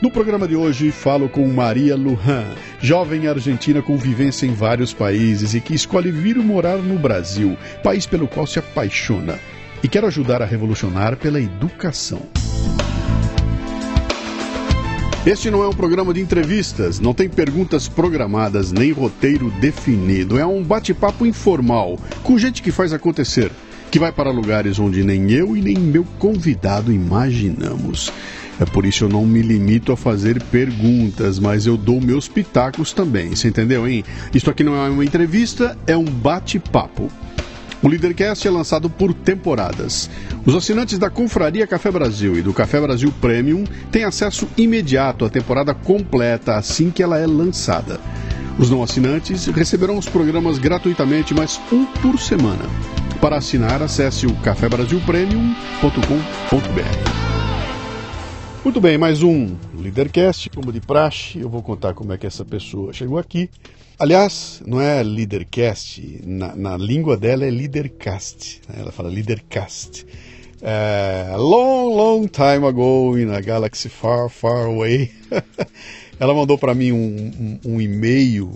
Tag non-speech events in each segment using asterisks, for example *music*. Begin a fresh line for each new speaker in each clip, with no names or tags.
No programa de hoje falo com Maria Lujan, jovem argentina com vivência em vários países e que escolhe vir morar no Brasil, país pelo qual se apaixona, e quer ajudar a revolucionar pela educação. Este não é um programa de entrevistas, não tem perguntas programadas nem roteiro definido. É um bate-papo informal com gente que faz acontecer, que vai para lugares onde nem eu e nem meu convidado imaginamos. É por isso eu não me limito a fazer perguntas, mas eu dou meus pitacos também. Você entendeu, hein? Isso aqui não é uma entrevista, é um bate-papo. O Leadercast é lançado por temporadas. Os assinantes da Confraria Café Brasil e do Café Brasil Premium têm acesso imediato à temporada completa assim que ela é lançada. Os não assinantes receberão os programas gratuitamente, mas um por semana. Para assinar, acesse o cafebrasilpremium.com.br. Muito bem, mais um Leadercast, como de praxe, eu vou contar como é que essa pessoa chegou aqui. Aliás, não é Leadercast, na, na língua dela é Leadercast, né? ela fala Leadercast. É, long, long time ago in a galaxy far, far away, *laughs* ela mandou para mim um, um, um e-mail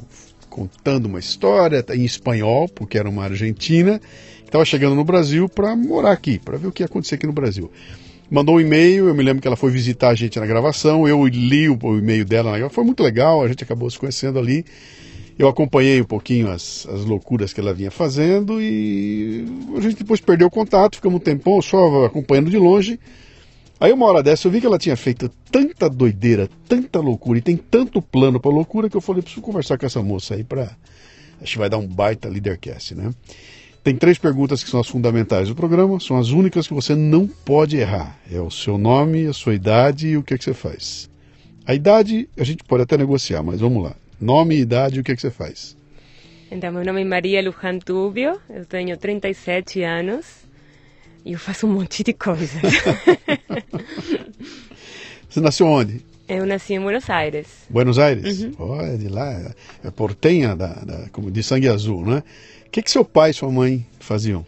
contando uma história em espanhol, porque era uma argentina, estava chegando no Brasil para morar aqui, para ver o que ia acontecer aqui no Brasil mandou um e-mail, eu me lembro que ela foi visitar a gente na gravação, eu li o, o e-mail dela foi muito legal, a gente acabou se conhecendo ali. Eu acompanhei um pouquinho as, as loucuras que ela vinha fazendo e a gente depois perdeu o contato, ficamos um tempão só acompanhando de longe. Aí uma hora dessa eu vi que ela tinha feito tanta doideira, tanta loucura e tem tanto plano para loucura que eu falei, preciso conversar com essa moça aí para acho que vai dar um baita leadercast, né? Tem três perguntas que são as fundamentais do programa, são as únicas que você não pode errar. É o seu nome, a sua idade e o que, é que você faz. A idade a gente pode até negociar, mas vamos lá. Nome, idade e o que, é que você faz.
Então, meu nome é Maria Luján Tubio, eu tenho 37 anos e eu faço um monte de coisas. *laughs*
você nasceu onde?
Eu nasci em Buenos Aires.
Buenos Aires? Uhum. É de lá, é portenha da, da, como de sangue azul, né? Que, que seu pai e sua mãe faziam?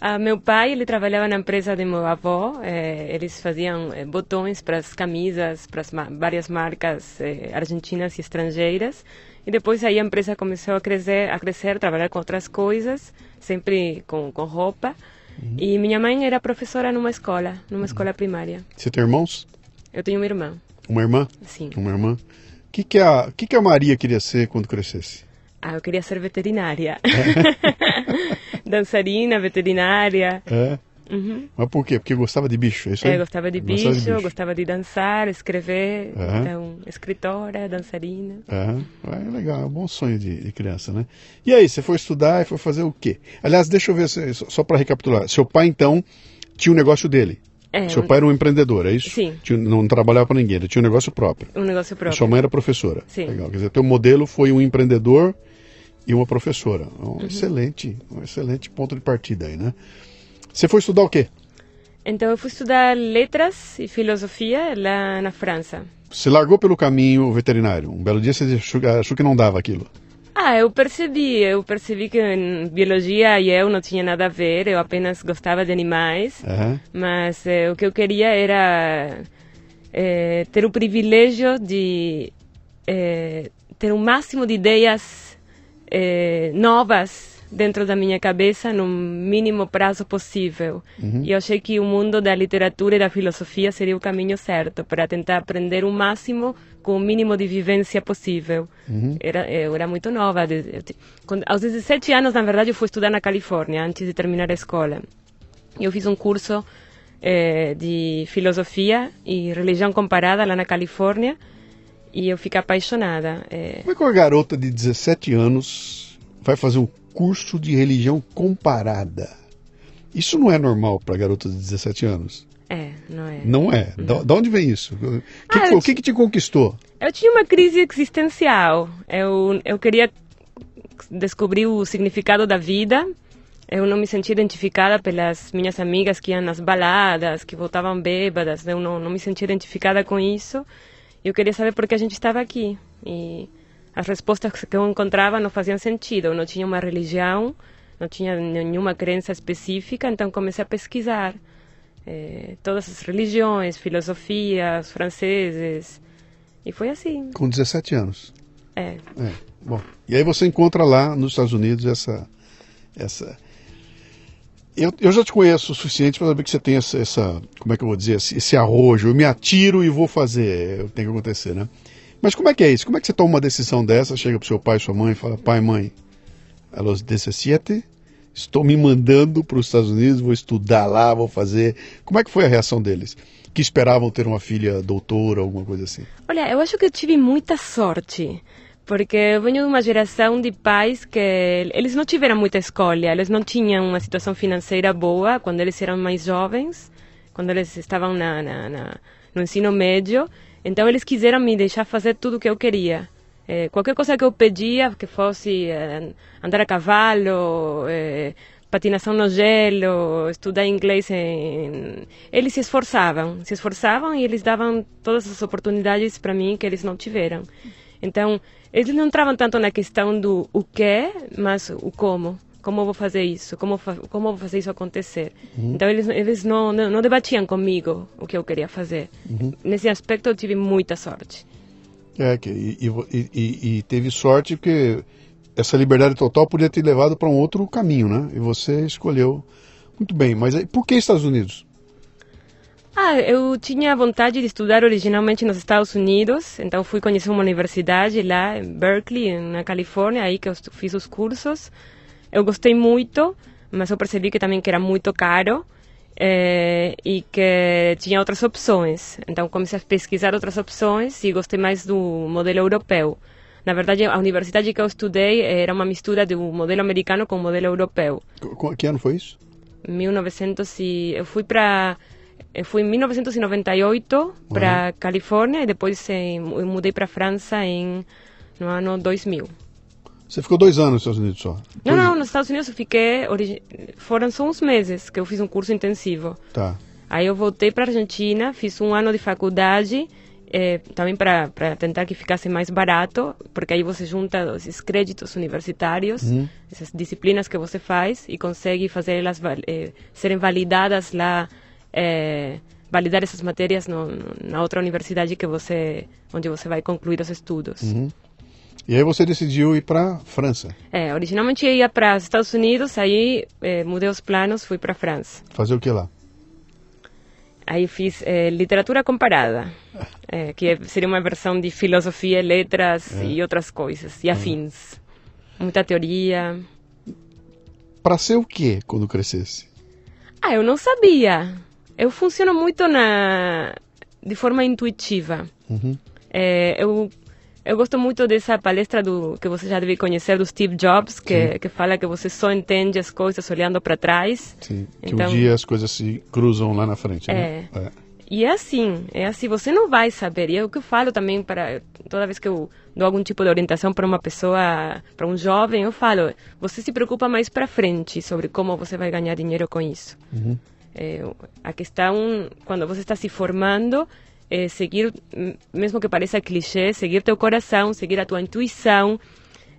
Ah, meu pai ele trabalhava na empresa de meu avô. Eh, eles faziam eh, botões para as camisas, para ma várias marcas eh, argentinas e estrangeiras. E depois aí a empresa começou a crescer, a crescer, trabalhar com outras coisas, sempre com, com roupa. Uhum. E minha mãe era professora numa escola, numa uhum. escola primária.
Você tem irmãos?
Eu tenho uma irmã.
Uma irmã?
Sim.
Uma irmã. O que que a, que que a Maria queria ser quando crescesse?
Ah, eu queria ser veterinária. *laughs* Dançarina, veterinária.
É. Uhum. Mas por quê? Porque gostava de bicho, é isso aí?
É, gostava de, bicho, de bicho, gostava de dançar, escrever. Uhum. Então, escritora, dançarina.
Uhum. É legal, é um bom sonho de, de, criança, né? E aí, você foi estudar e foi fazer o quê? Aliás, deixa eu ver, só para recapitular. Seu pai, então, tinha um negócio dele. É, Seu pai era um empreendedor, é isso?
Sim.
Tinha, não trabalhava para ninguém, ele tinha um negócio próprio.
Um negócio próprio.
sua mãe era professora.
Sim.
Legal. Quer dizer, teu modelo foi um empreendedor e uma professora. Um uhum. excelente, um excelente ponto de partida aí, né? Você foi estudar o quê?
Então eu fui estudar letras e filosofia lá na França.
Você largou pelo caminho veterinário. Um belo dia você achou, que não dava aquilo.
Ah, eu percebi, eu percebi que em biologia e eu não tinha nada a ver, eu apenas gostava de animais,
uhum.
mas eh, o que eu queria era eh, ter o privilégio de eh, ter o máximo de ideias eh, novas dentro da minha cabeça no mínimo prazo possível. Uhum. E eu achei que o mundo da literatura e da filosofia seria o caminho certo para tentar aprender o máximo com o mínimo de vivência possível. Uhum. Era, eu era muito nova. quando, aos 17 anos, na verdade, eu fui estudar na Califórnia antes de terminar a escola. Eu fiz um curso eh, de filosofia e religião comparada lá na Califórnia e eu fico apaixonada.
É... Como é que uma garota de 17 anos vai fazer um curso de religião comparada? Isso não é normal para garotas de 17 anos.
É, não é.
Não é. Não. De onde vem isso? O que, ah, que, que, que te conquistou?
Eu tinha uma crise existencial. Eu, eu queria descobri o significado da vida. Eu não me senti identificada pelas minhas amigas que iam nas baladas, que voltavam bêbadas. Eu não, não me senti identificada com isso. Eu queria saber por que a gente estava aqui. E as respostas que eu encontrava não faziam sentido. Eu não tinha uma religião, não tinha nenhuma crença específica, então comecei a pesquisar eh, todas as religiões, filosofias, franceses. E foi assim.
Com 17 anos.
É.
É. Bom, e aí você encontra lá nos Estados Unidos essa. essa eu, eu já te conheço o suficiente para saber que você tem essa, essa, Como é que eu vou dizer? Esse, arrojo. Eu me atiro e vou fazer. Tem que acontecer, né? Mas como é que é isso? Como é que você toma uma decisão dessa? Chega pro seu pai, sua mãe e fala: pai, mãe, a los 17 estou me mandando para os Estados Unidos, vou estudar lá, vou fazer. Como é que foi a reação deles? Que esperavam ter uma filha doutora, alguma coisa assim?
Olha, eu acho que eu tive muita sorte. Porque eu venho de uma geração de pais que eles não tiveram muita escolha, eles não tinham uma situação financeira boa quando eles eram mais jovens, quando eles estavam na, na, na no ensino médio. Então eles quiseram me deixar fazer tudo o que eu queria. É, qualquer coisa que eu pedia, que fosse é, andar a cavalo, é, patinação no gelo, estudar inglês, em... eles se esforçavam, se esforçavam e eles davam todas as oportunidades para mim que eles não tiveram. Então, eles não entravam tanto na questão do o que, mas o como. Como eu vou fazer isso? Como, como eu vou fazer isso acontecer? Uhum. Então, eles, eles não, não, não, debatiam comigo o que eu queria fazer. Uhum. Nesse aspecto, eu tive muita sorte.
É, que, e, e, e, teve sorte porque essa liberdade total podia ter levado para um outro caminho, né? E você escolheu muito bem. Mas por que Estados Unidos?
Ah, eu tinha vontade de estudar originalmente nos Estados Unidos, então fui conhecer uma universidade lá em Berkeley, na Califórnia, aí que eu fiz os cursos. Eu gostei muito, mas eu percebi que também que era muito caro é, e que tinha outras opções. Então comecei a pesquisar outras opções e gostei mais do modelo europeu. Na verdade, a universidade que eu estudei era uma mistura do modelo americano com o modelo europeu.
Que ano foi isso?
1900 e eu fui para fui em 1998 para uhum. Califórnia e depois eu mudei para França em no ano 2000.
Você ficou dois anos nos Estados Unidos só?
Não, não, nos Estados Unidos eu fiquei. Foram só uns meses que eu fiz um curso intensivo.
Tá.
Aí eu voltei para a Argentina, fiz um ano de faculdade, eh, também para tentar que ficasse mais barato, porque aí você junta esses créditos universitários, uhum. essas disciplinas que você faz, e consegue fazer elas eh, serem validadas lá é, validar essas matérias no, na outra universidade que você, onde você vai concluir os estudos.
Uhum. E aí você decidiu ir para França?
É, originalmente eu ia para Estados Unidos, aí é, mudei os planos, fui para França.
Fazer o que lá?
Aí fiz é, literatura comparada, *laughs* é, que seria uma versão de filosofia, letras é. e outras coisas, e afins. Uhum. Muita teoria.
Para ser o que quando crescesse?
Ah, eu não sabia eu funciono muito na de forma intuitiva. Uhum. É, eu eu gosto muito dessa palestra do que você já deve conhecer do Steve Jobs, que, que fala que você só entende as coisas olhando para trás.
Sim, que então, um dia as coisas se cruzam lá na frente,
né? é. é. E é assim, é assim, você não vai saber. E é o que eu falo também para toda vez que eu dou algum tipo de orientação para uma pessoa, para um jovem, eu falo, você se preocupa mais para frente sobre como você vai ganhar dinheiro com isso. Uhum. É, a questão, quando você está se formando, é seguir, mesmo que pareça clichê, seguir teu coração, seguir a tua intuição,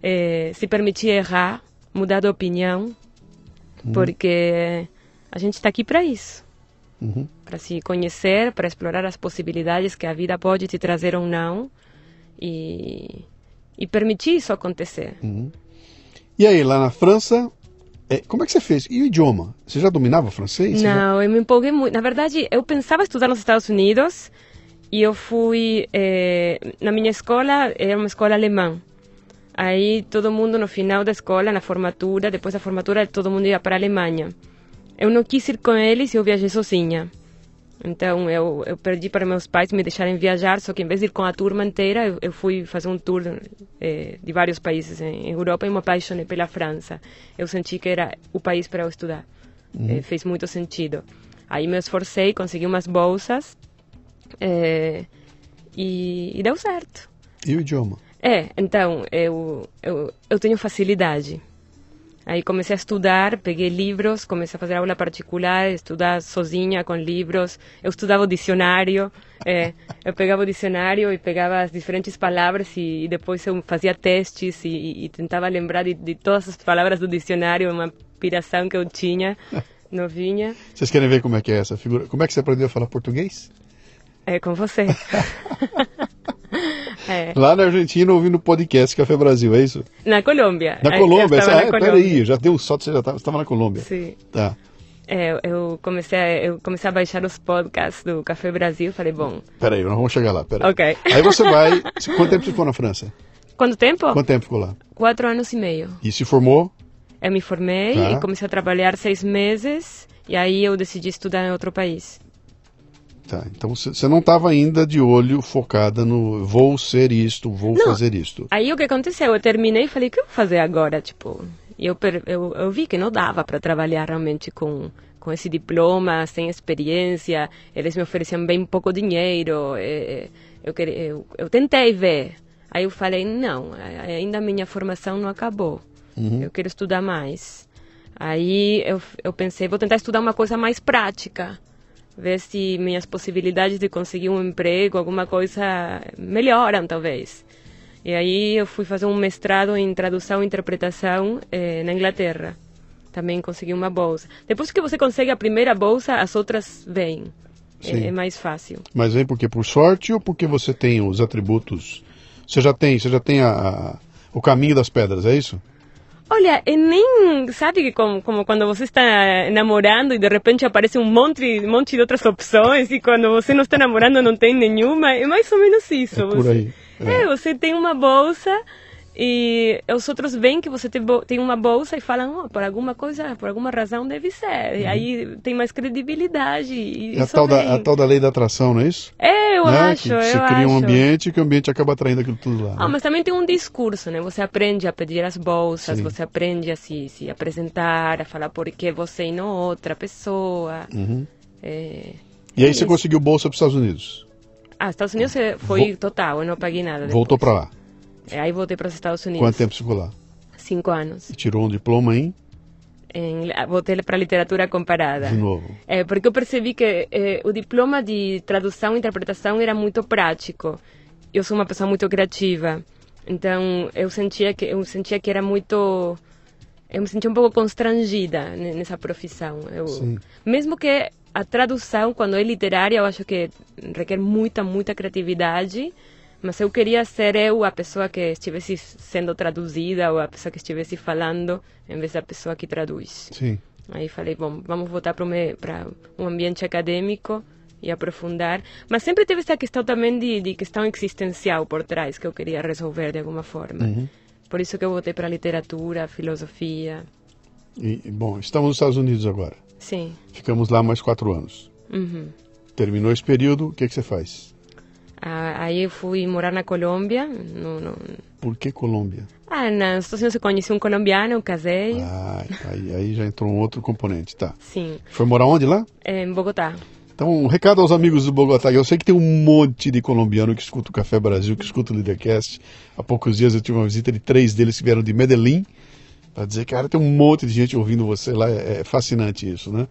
é, se permitir errar, mudar de opinião, uhum. porque a gente está aqui para isso. Uhum. Para se conhecer, para explorar as possibilidades que a vida pode te trazer ou não e, e permitir isso acontecer.
Uhum. E aí, lá na França, é, como é que você fez? E o idioma? Você já dominava francês?
Não,
já...
eu me empolguei muito. Na verdade, eu pensava estudar nos Estados Unidos e eu fui. É, na minha escola, era uma escola alemã. Aí todo mundo no final da escola, na formatura, depois da formatura, todo mundo ia para a Alemanha. Eu não quis ir com eles e eu viajei sozinha. Então eu, eu perdi para meus pais me deixarem viajar, só que em vez de ir com a turma inteira, eu, eu fui fazer um tour eh, de vários países em Europa e me apaixonei pela França. Eu senti que era o país para eu estudar. Uhum. Eh, fez muito sentido. Aí me esforcei, consegui umas bolsas eh, e, e, deu certo.
E o idioma?
É, então, eu, eu, eu tenho facilidade. Aí comecei a estudar, peguei livros, comecei a fazer aula particular, estudar sozinha com livros. Eu estudava o dicionário, é, eu *laughs* pegava o dicionário e pegava as diferentes palavras e, e depois eu fazia testes e, e tentava lembrar de, de, todas as palavras do dicionário, uma piração que eu tinha, *laughs* novinha.
Vocês querem ver como é que é essa figura? Como é que você aprendeu a falar português?
É com você.
É. Lá na Argentina, ouvindo o podcast Café Brasil, é isso?
Na Colômbia.
Na Colômbia, ah, é, peraí, já deu sorte, você já estava na Colômbia.
Sim.
Tá.
É, eu comecei, a, eu comecei a baixar os podcasts do Café Brasil, falei, bom...
Peraí, nós vamos chegar lá, peraí.
Ok.
Aí você *laughs* vai... Quanto tempo você ficou na França?
Quanto tempo?
Quanto tempo ficou lá?
Quatro anos e meio.
E se formou?
Eu me formei tá. e comecei a trabalhar seis meses, e aí eu decidi estudar em outro país.
Tá, então você não estava ainda de olho focada no vou ser isto, vou não, fazer isto.
Aí o que aconteceu? Eu terminei e falei, o que eu vou fazer agora? Tipo, eu, eu, eu vi que não dava para trabalhar realmente com, com esse diploma, sem experiência. Eles me ofereciam bem pouco dinheiro. Eh, eu, eu, eu tentei ver. Aí eu falei, não, ainda a minha formação não acabou. Uhum. Eu quero estudar mais. Aí eu, eu pensei, vou tentar estudar uma coisa mais prática ver se minhas possibilidades de conseguir um emprego, alguma coisa melhoram talvez. E aí eu fui fazer um mestrado em tradução e interpretação eh, na Inglaterra. Também consegui uma bolsa. Depois que você consegue a primeira bolsa, as outras vêm. É, é, mais fácil.
Mas vem porque por sorte ou porque você tem os atributos? Você já tem, você já tem a, a o caminho das pedras, é isso?
Olha, e nem. Sabe que como, como quando você está namorando e de repente aparece um monte, um monte de outras opções e quando você não está namorando não tem nenhuma? É mais ou menos isso.
É por aí.
É. é, você tem uma bolsa e os outros veem que você tem uma bolsa e falam, oh, por alguma coisa, por alguma razão deve ser. Uhum. E aí tem mais credibilidade. E
é a tal, da, a tal da lei da atração, não é isso?
É, eu né? acho. Que
você
eu
cria
acho.
um ambiente que o ambiente acaba atraindo aquilo tudo lá.
Ah, né? mas também tem um discurso, né? Você aprende a pedir as bolsas, Sim. você aprende a se, se apresentar, a falar por que você e não outra pessoa.
Uhum. É, e aí é você conseguiu bolsa para os Estados Unidos?
Ah, Estados Unidos foi total, eu não paguei nada. Depois.
Voltou para lá?
Aí voltei para os Estados Unidos.
Quanto tempo ficou lá?
Cinco anos.
E tirou um diploma em?
em voltei para literatura comparada.
De novo.
É, porque eu percebi que é, o diploma de tradução e interpretação era muito prático. Eu sou uma pessoa muito criativa, então eu sentia que eu sentia que era muito eu me sentia um pouco constrangida nessa profissão. Eu, mesmo que a tradução, quando é literária, eu acho que requer muita, muita criatividade mas eu queria ser eu a pessoa que estivesse sendo traduzida ou a pessoa que estivesse falando em vez da pessoa que traduz.
Sim.
Aí falei, bom, vamos voltar para um ambiente acadêmico e aprofundar. Mas sempre teve essa questão também de, de questão existencial por trás que eu queria resolver de alguma forma.
Uhum.
Por isso que eu voltei para a literatura, filosofia.
E, bom, estamos nos Estados Unidos agora.
Sim.
Ficamos lá mais quatro anos.
Uhum.
Terminou esse período, o que, que você faz?
Ah, aí eu fui morar na Colômbia. No, no...
Por que Colômbia?
Ah, na situação eu conheci um colombiano, eu casei.
Ah, aí, aí já entrou um outro componente, tá.
Sim.
Foi morar onde lá?
Em Bogotá.
Então, um recado aos amigos do Bogotá. Eu sei que tem um monte de colombiano que escuta o Café Brasil, que escuta o Lidercast. Há poucos dias eu tive uma visita de três deles que vieram de Medellín. Para dizer, cara, tem um monte de gente ouvindo você lá. É, é fascinante isso, né?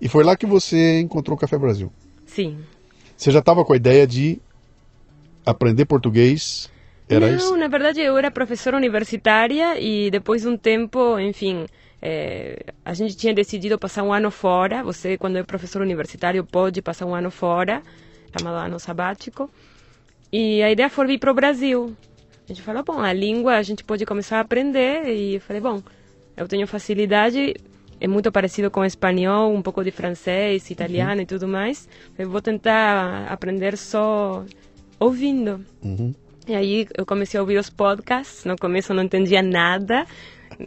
E foi lá que você encontrou o Café Brasil.
Sim.
Você já estava com a ideia de aprender português? Era
não,
isso?
na verdade eu era professora universitária e depois de um tempo, enfim, é, a gente tinha decidido passar um ano fora. Você, quando é professor universitário, pode passar um ano fora, chamado ano sabático. E a ideia foi vir para o Brasil. A gente falou, bom, a língua a gente pode começar a aprender. E eu falei, bom, eu tenho facilidade, é muito parecido com espanhol, um pouco de francês, italiano uhum. e tudo mais. Eu vou tentar aprender só ouvindo.
Uhum.
E aí eu comecei a ouvir os podcasts. No começo eu não entendia nada.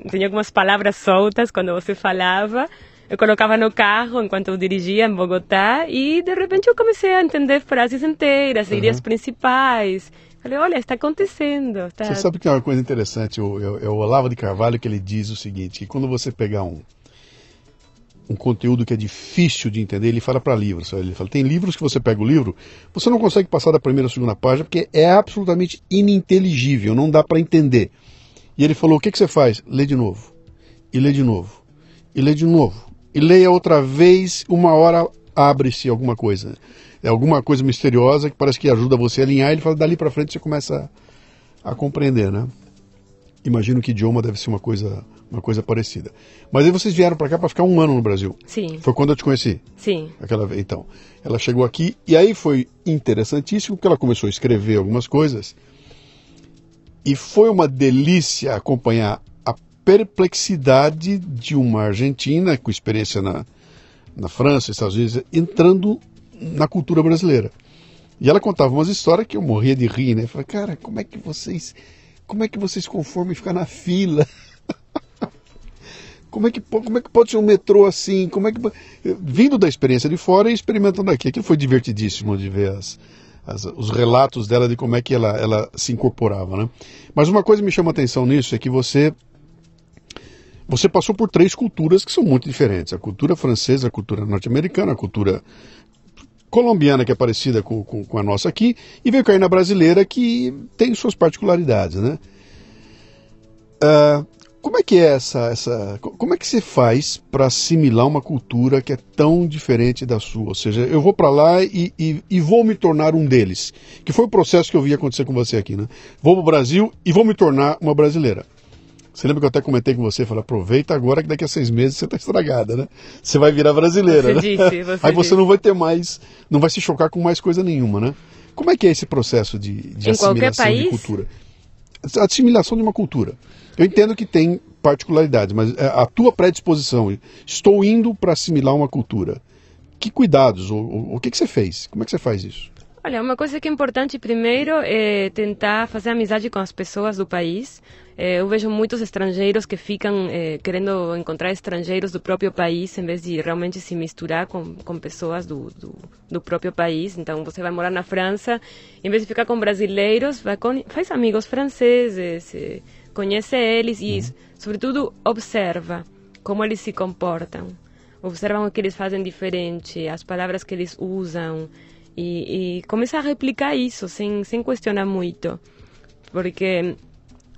Tinha algumas palavras soltas quando você falava. Eu colocava no carro enquanto eu dirigia em Bogotá e de repente eu comecei a entender frases inteiras, uhum. ideias principais. Falei, olha, está acontecendo. Tá...
Você sabe que é uma coisa interessante, é o, o Olavo de Carvalho que ele diz o seguinte, que quando você pegar um, um conteúdo que é difícil de entender, ele fala para livros. Ele fala, tem livros que você pega o livro, você não consegue passar da primeira ou segunda página porque é absolutamente ininteligível, não dá para entender. E ele falou, o que, que você faz? Lê de novo, e lê de novo, e lê de novo, e leia outra vez, uma hora abre-se alguma coisa. É alguma coisa misteriosa que parece que ajuda você a alinhar, ele fala, dali para frente você começa a, a compreender, né? Imagino que idioma deve ser uma coisa uma coisa parecida. Mas aí vocês vieram para cá para ficar um ano no Brasil.
Sim.
Foi quando eu te conheci.
Sim.
Aquela vez. Então, ela chegou aqui e aí foi interessantíssimo porque ela começou a escrever algumas coisas e foi uma delícia acompanhar a perplexidade de uma argentina com experiência na, na França, Estados Unidos, entrando na cultura brasileira. E ela contava umas histórias que eu morria de rir, né? Eu falei, cara, como é que vocês, como é que vocês conformam em ficar na fila? Como é que, como é que pode ser um metrô assim? Como é que vindo da experiência de fora e experimentando aqui, aquilo foi divertidíssimo de ver as, as, os relatos dela de como é que ela, ela se incorporava, né? Mas uma coisa que me chama a atenção nisso é que você você passou por três culturas que são muito diferentes: a cultura francesa, a cultura norte-americana, a cultura colombiana que é parecida com, com, com, a nossa aqui e veio cair na brasileira que tem suas particularidades, né? Uh, como é que é essa, essa como é que você faz para assimilar uma cultura que é tão diferente da sua? Ou seja, eu vou para lá e, e, e, vou me tornar um deles, que foi o processo que eu vi acontecer com você aqui, né? Vou para o Brasil e vou me tornar uma brasileira. Você lembra que eu até comentei com você, falei, aproveita agora que daqui a seis meses você está estragada, né? Você vai virar brasileira,
você
né?
Disse, você
Aí você
disse.
não vai ter mais, não vai se chocar com mais coisa nenhuma, né? Como é que é esse processo de, de
em
assimilação
país?
de cultura? Assimilação de uma cultura. Eu entendo que tem particularidades, mas é, a tua predisposição, estou indo para assimilar uma cultura. Que cuidados? O, o que, que você fez? Como é que você faz isso?
Olha, uma coisa que é importante primeiro é tentar fazer amizade com as pessoas do país. É, eu vejo muitos estrangeiros que ficam é, querendo encontrar estrangeiros do próprio país em vez de realmente se misturar com, com pessoas do, do, do próprio país. Então, você vai morar na França, em vez de ficar com brasileiros, vai com, faz amigos franceses, é, conhece eles e, uhum. sobretudo, observa como eles se comportam. Observam o que eles fazem diferente, as palavras que eles usam e, e começa a replicar isso sem, sem questionar muito. Porque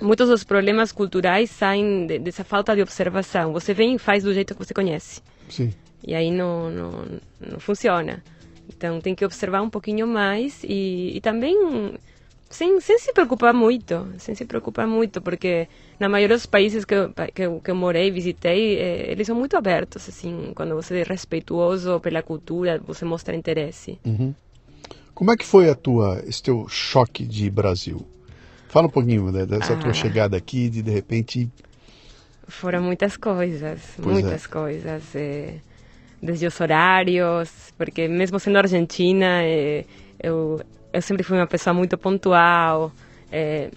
muitos dos problemas culturais saem de, dessa falta de observação. Você vem e faz do jeito que você conhece.
Sim.
E aí não, não, não funciona. Então tem que observar um pouquinho mais e, e também sem, sem se preocupar muito, sem se preocupar muito, porque na maioria dos países que eu, que eu, que eu morei, visitei, eh, eles são muito abertos, assim, quando você é respeituoso pela cultura, você mostra interesse.
Uhum. Como é que foi a tua, esse teu choque de Brasil? Fala um pouquinho dessa ah. tua chegada aqui, de de repente...
Foram muitas coisas,
Pois
muitas coisas. eh, desde os horários, porque mesmo sendo argentina, eh, eu, eu sempre fui uma pessoa muito pontual, eh,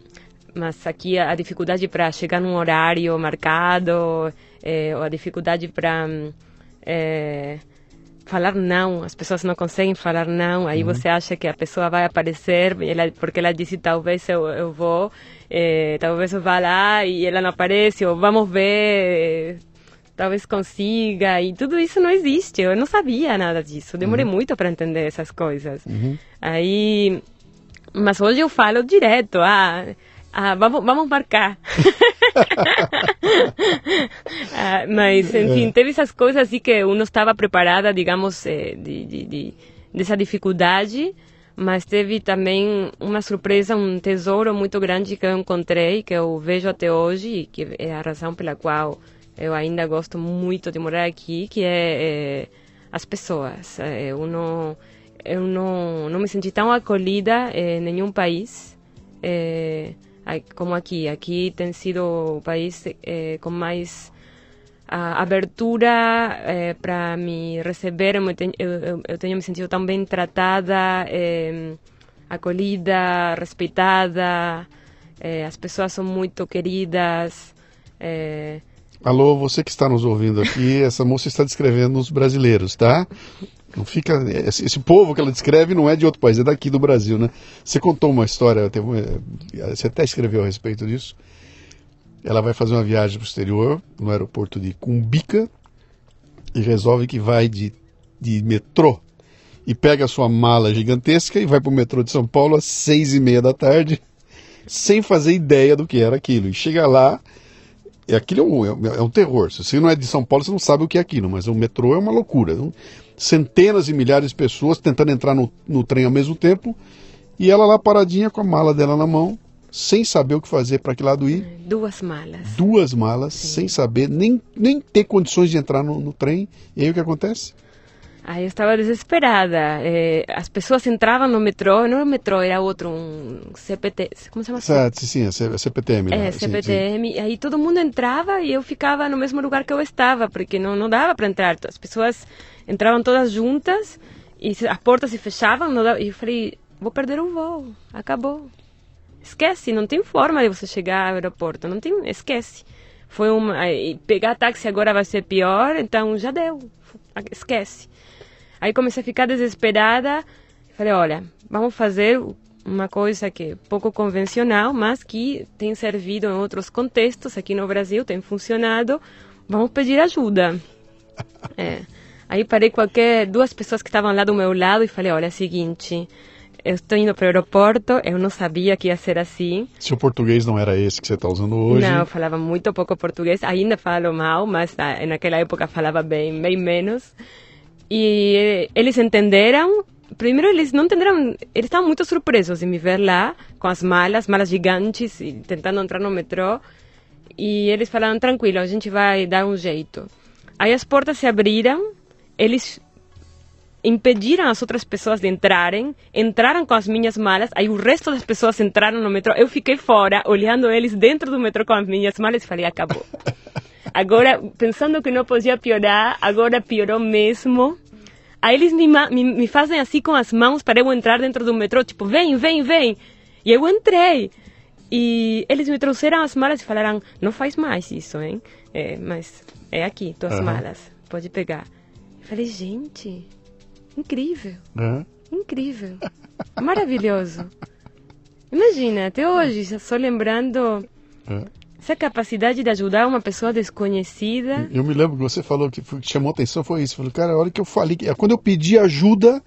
mas aqui a, a dificuldade para chegar num horário marcado, ou a dificuldade para falar não, as pessoas não conseguem falar não, aí você acha que a pessoa vai aparecer, ela, porque ela disse talvez eu, eu vou, eh, talvez eu vá lá e ela não aparece, ou vamos ver, eh, talvez consiga, e tudo isso não existe, eu não sabia nada disso, demorei muito para entender essas coisas. Aí, mas hoje eu falo direto, ah, ah vamos, vamos marcar. *laughs* Ah, mas, enfim, teve essas coisas assim que eu não estava preparada, digamos, eh, de, de, de, dessa dificuldade, mas teve também uma surpresa, um tesouro muito grande que eu encontrei, que eu vejo até hoje, e que é a razão pela qual eu ainda gosto muito de morar aqui, que é, é as pessoas. Eh, Eu não, eu não, não me senti tão acolhida em nenhum país eh, a- como aqui. Aqui tem sido o país eh, com mais a abertura para me receber. Eu, me ten- eu, eu, tenho me sentido tão bem tratada, eh, acolhida, respeitada. eh, as pessoas são muito queridas. eh,
Alô, você que está nos ouvindo aqui, essa moça está descrevendo os brasileiros, tá? *laughs* Não fica. Esse, povo que ela descreve não é de outro país, é daqui do Brasil, né? Você contou uma história, você até escreveu a respeito disso. Ela vai fazer uma viagem para o exterior, no aeroporto de Cumbica. e resolve que vai de, de metrô e pega a sua mala gigantesca e vai para o metrô de São Paulo às seis e meia da tarde, sem fazer ideia do que era aquilo. E chega lá, e aquilo é um, é, é um terror. Se você não é de São Paulo, você não sabe o que é aquilo, mas o metrô é uma loucura. Então, centenas e milhares de pessoas tentando entrar no, no trem ao mesmo tempo, e ela lá paradinha com a mala dela na mão, sem saber o que fazer para que lado ir.
Duas malas.
Duas malas, Sim. sem saber, nem, nem ter condições de entrar no, no trem. E aí o que acontece?
Aí eu estava desesperada. Eh, as pessoas entravam no metrô, não era metrô, era outro, um CPT, como se chama?
Sim, sim, é CPTM.
É, CPTM. Sim, sim. Aí todo mundo entrava e eu ficava no mesmo lugar que eu estava, porque não, não dava para entrar. As pessoas entravam todas juntas e as portas se fechavam. Dava, e eu falei, vou perder o voo, acabou. Esquece, não tem forma de você chegar ao aeroporto, não tem, esquece. Foi uma, pegar táxi agora vai ser pior, então já deu, esquece. Aí comecei a ficar desesperada. Falei, olha, vamos fazer uma coisa que é pouco convencional, mas que tem servido em outros contextos aqui no Brasil, tem funcionado. Vamos pedir ajuda. *laughs* É. Aí parei qualquer duas pessoas que estavam lá do meu lado e falei, olha, é o seguinte, eu estou indo para o aeroporto, eu não sabia que ia ser assim.
Seu português não era esse que você está usando hoje?
Não, eu falava muito pouco português, ainda falo mal, mas ah, naquela época falava bem, bem menos. E eles entenderam. Primeiro, eles não entenderam. Eles estavam muito surpresos em me ver lá, com as malas, malas gigantes, e tentando entrar no metrô. E eles falaram: tranquilo, a gente vai dar um jeito. Aí as portas se abriram, eles impediram as outras pessoas de entrarem, entraram com as minhas malas, aí o resto das pessoas entraram no metrô, eu fiquei fora, olhando eles dentro do metrô com as minhas malas e falei, acabou. *laughs* Agora, pensando que não podia piorar, agora piorou mesmo. Aí eles me, me, me fazem assim com as mãos para eu entrar dentro do metrô, tipo, vem, vem, vem. E eu entrei. E eles me trouxeram as malas e falaram, não faz mais isso, hein? É, mas é aqui, tuas uhum. malas, pode pegar. Falei, gente, incrível. Uhum. Incrível. *laughs* Maravilhoso. Imagina, até hoje, só lembrando... Uhum essa capacidade de ajudar uma pessoa desconhecida.
Eu, me lembro que você falou que, que chamou atenção foi isso. Falei, cara, a hora que eu falei, quando eu pedi ajuda,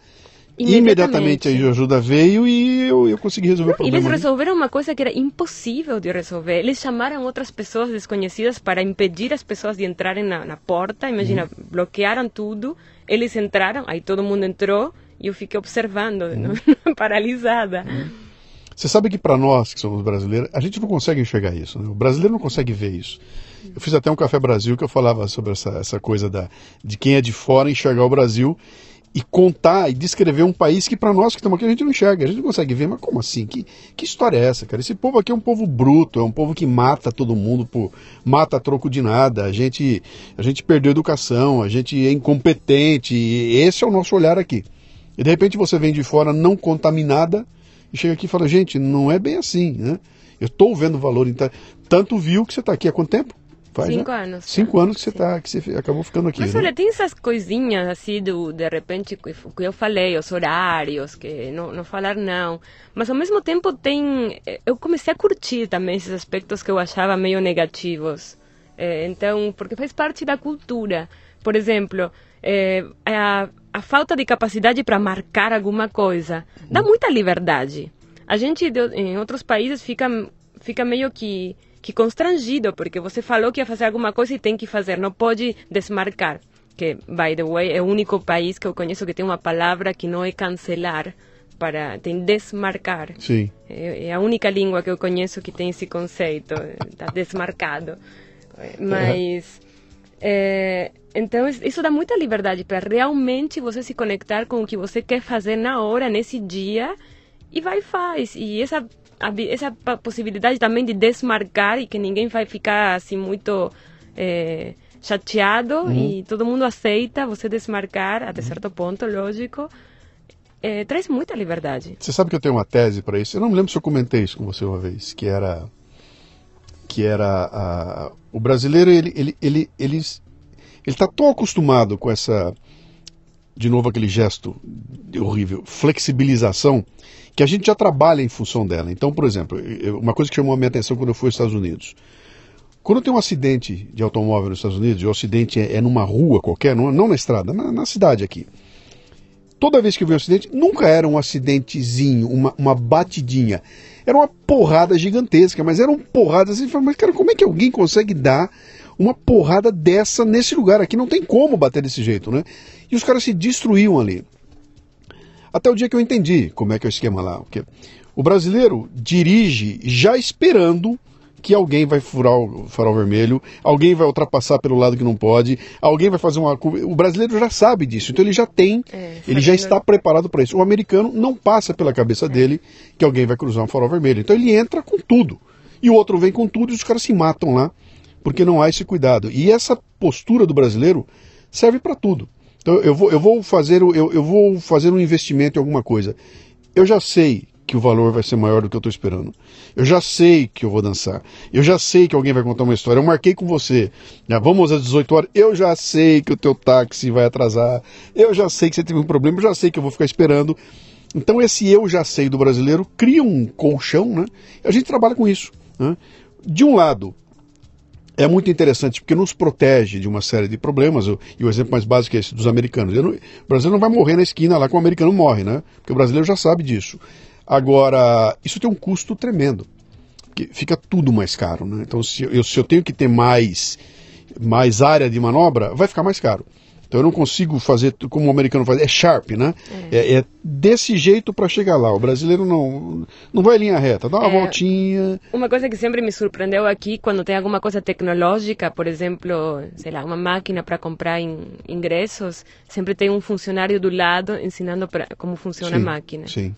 imediatamente, imediatamente a ajuda veio e eu, eu consegui resolver o problema.
Eles resolveram uma coisa que era impossível de resolver. Eles chamaram outras pessoas desconhecidas para impedir as pessoas de entrarem na, na porta. Imagina, uhum. bloquearam tudo. Eles entraram, aí todo mundo entrou e eu fiquei observando, uhum. *laughs* paralisada. Uhum.
Você sabe que para nós que somos brasileiros, a gente não consegue enxergar isso. Né? O brasileiro não consegue ver isso. Eu fiz até um Café Brasil que eu falava sobre essa, essa coisa da, de quem é de fora enxergar o Brasil e contar e descrever um país que para nós que estamos aqui a gente não enxerga, a gente não consegue ver, mas como assim? Que, que história é essa, cara? Esse povo aqui é um povo bruto, é um povo que mata todo mundo, por, mata a troco de nada, a gente, a gente perdeu educação, a gente é incompetente, esse é o nosso olhar aqui. E de repente você vem de fora não contaminada, e chega aqui e fala, gente, não é bem assim, né? Eu estou vendo valor, então, tanto viu que você está aqui há quanto tempo?
Faz, Cinco né? anos.
Cinco anos que você tá, que você acabou ficando aqui.
Mas
né?
olha, tem essas coisinhas assim do de repente que, que eu falei, os horários, que não, não falar não. Mas ao mesmo tempo tem, eh, eu comecei a curtir também esses aspectos que eu achava meio negativos. É, então, porque faz parte da cultura. Por exemplo, é, a, a falta de capacidade para marcar alguma coisa dá hum. muita liberdade. A gente em outros países fica fica meio que que constrangido porque você falou que ia fazer alguma coisa e tem que fazer, não pode desmarcar. Que by the way é o único país que eu conheço que tem uma palavra que não é cancelar, para tem desmarcar.
Sim.
É, é a única língua que eu conheço que tem esse conceito, está desmarcado. Mas é, então, isso dá muita liberdade para realmente você se conectar com o que você quer fazer na hora, nesse dia, e vai e faz. E essa, essa possibilidade também de desmarcar e que ninguém vai ficar assim muito é, chateado uhum. e todo mundo aceita você desmarcar até uhum. certo ponto, lógico. É, traz muita liberdade.
Você sabe que eu tenho uma tese para isso? Eu não me lembro se eu comentei isso com você uma vez, que era que era a, o brasileiro ele ele ele ele está tão acostumado com essa, de novo aquele gesto horrível, flexibilização, que a gente já trabalha em função dela. Então, por exemplo, uma coisa que chamou a minha atenção quando eu fui aos Estados Unidos. Quando tem um acidente de automóvel nos Estados Unidos, e o acidente é, é numa rua qualquer, não, não na estrada, na, na, cidade aqui. Toda vez que eu vi um acidente, nunca era um acidentezinho, uma, uma batidinha. Era uma porrada gigantesca, mas eram porradas assim. Mas, cara, como é que alguém consegue dar uma porrada dessa nesse lugar aqui? Não tem como bater desse jeito, né? E os caras se destruíam ali. Até o dia que eu entendi como é que é o esquema lá. Porque o brasileiro dirige já esperando que alguém vai furar o farol vermelho, alguém vai ultrapassar pelo lado que não pode, alguém vai fazer uma curva. O brasileiro já sabe disso, então ele já tem, é, ele já está preparado para isso. O americano não passa pela cabeça é. dele que alguém vai cruzar um farol vermelho, então ele entra com tudo. E o outro vem com tudo e os caras se matam lá, porque não há esse cuidado. E essa postura do brasileiro serve para tudo. Então eu vou, eu vou fazer eu, eu vou fazer um investimento em alguma coisa. Eu já sei que o valor vai ser maior do que eu estou esperando. Eu já sei que eu vou dançar. Eu já sei que alguém vai contar uma história. Eu marquei com você. Já vamos às 18 horas. Eu já sei que o teu táxi vai atrasar. Eu já sei que você teve um problema. Eu já sei que eu vou ficar esperando. Então esse eu já sei do brasileiro cria um colchão, né? A gente trabalha com isso. Né? De um lado, é muito interessante porque nos protege de uma série de problemas. E o exemplo mais básico é esse dos americanos. Não, o brasileiro não vai morrer na esquina lá que o americano morre, né? Porque o brasileiro já sabe disso. Agora, isso tem um custo tremendo, porque fica tudo mais caro. Né? Então, se eu, se eu tenho que ter mais, mais área de manobra, vai ficar mais caro. Então eu não consigo fazer como o americano faz, é sharp, né? É, é, é desse jeito para chegar lá. O brasileiro não não vai linha reta, dá uma é, voltinha.
Uma coisa que sempre me surpreendeu aqui, quando tem alguma coisa tecnológica, por exemplo, sei lá, uma máquina para comprar in, ingressos, sempre tem um funcionário do lado ensinando pra, como funciona
sim,
a máquina.
Sim.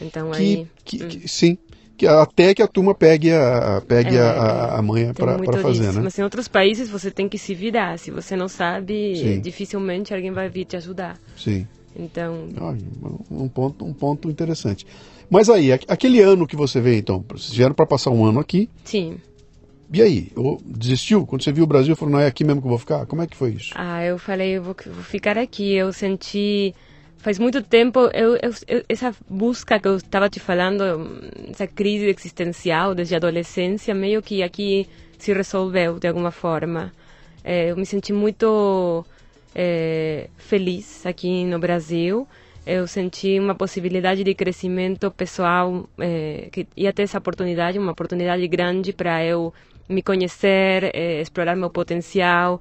Então
que,
aí.
Que, hum. que, sim. Que até que a turma pegue a, pegue é, a, a manha para fazer, né?
Mas em outros países você tem que se virar. Se você não sabe, sim. dificilmente alguém vai vir te ajudar.
Sim.
Então.
um, ponto, um ponto interessante. Mas aí, aquele ano que você veio, então, vocês vieram para passar um ano aqui.
Sim.
E aí, desistiu? Quando você viu o Brasil, falou, não é aqui mesmo que eu vou ficar? Como é que foi isso?
Ah, eu falei, eu vou, vou ficar aqui. Eu senti faz muito tempo eu, eu, essa busca que eu estava te falando essa crise existencial desde a adolescência meio que aqui se resolveu de alguma forma. É, eu me senti muito é, feliz aqui no Brasil. Eu senti uma possibilidade de crescimento pessoal é, que ia ter essa oportunidade uma oportunidade grande para eu me conhecer explorar meu potencial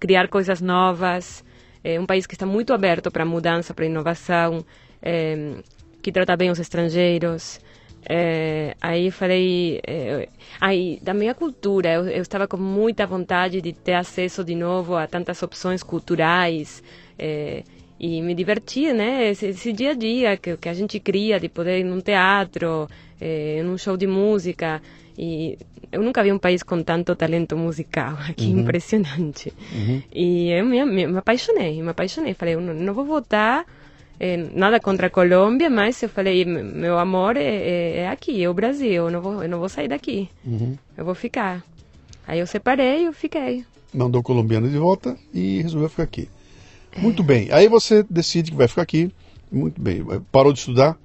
criar coisas novas é um país que está muito aberto para mudança, para inovação, é, que trata bem os estrangeiros. É, aí falei, é, aí da minha cultura, eu, eu, estava com muita vontade de ter acesso de novo a tantas opções culturais é, e me divertir, né? Esse, esse, dia a dia que, que a gente cria de poder ir num teatro, é, num show de música e eu nunca vi um país com tanto talento musical *laughs* aqui, uhum. impressionante. Uhum. E eu me, me, me, apaixonei, me apaixonei. Falei, eu não, não vou votar, é, nada contra a Colômbia, mas eu falei, meu amor é, é, é, aqui, é o Brasil, eu não vou, eu não vou sair daqui, uhum. eu vou ficar. Aí eu separei e fiquei.
Mandou o colombiano de volta e resolveu ficar aqui. Muito bem, aí você decide que vai ficar aqui, muito bem. Parou de estudar?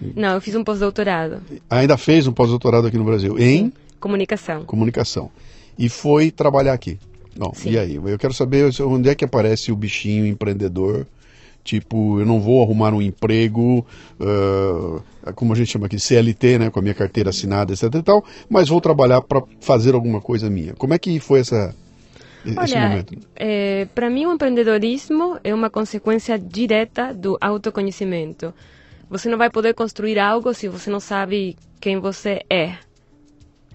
Não, eu fiz um pós-doutorado.
Ainda fez um pós-doutorado aqui no Brasil? Em? Sim.
Comunicação.
Comunicação. E foi trabalhar aqui. Não, Sim. e aí? Eu quero saber onde é que aparece o bichinho empreendedor. Tipo, eu não vou arrumar um emprego, uh, como a gente chama aqui, CLT, né, com a minha carteira assinada, etc e tal, mas vou trabalhar para fazer alguma coisa minha. Como é que foi essa, esse
Olha,
momento?
É, para mim o empreendedorismo é uma consequência direta do autoconhecimento. Você não vai poder construir algo se você não sabe quem você é.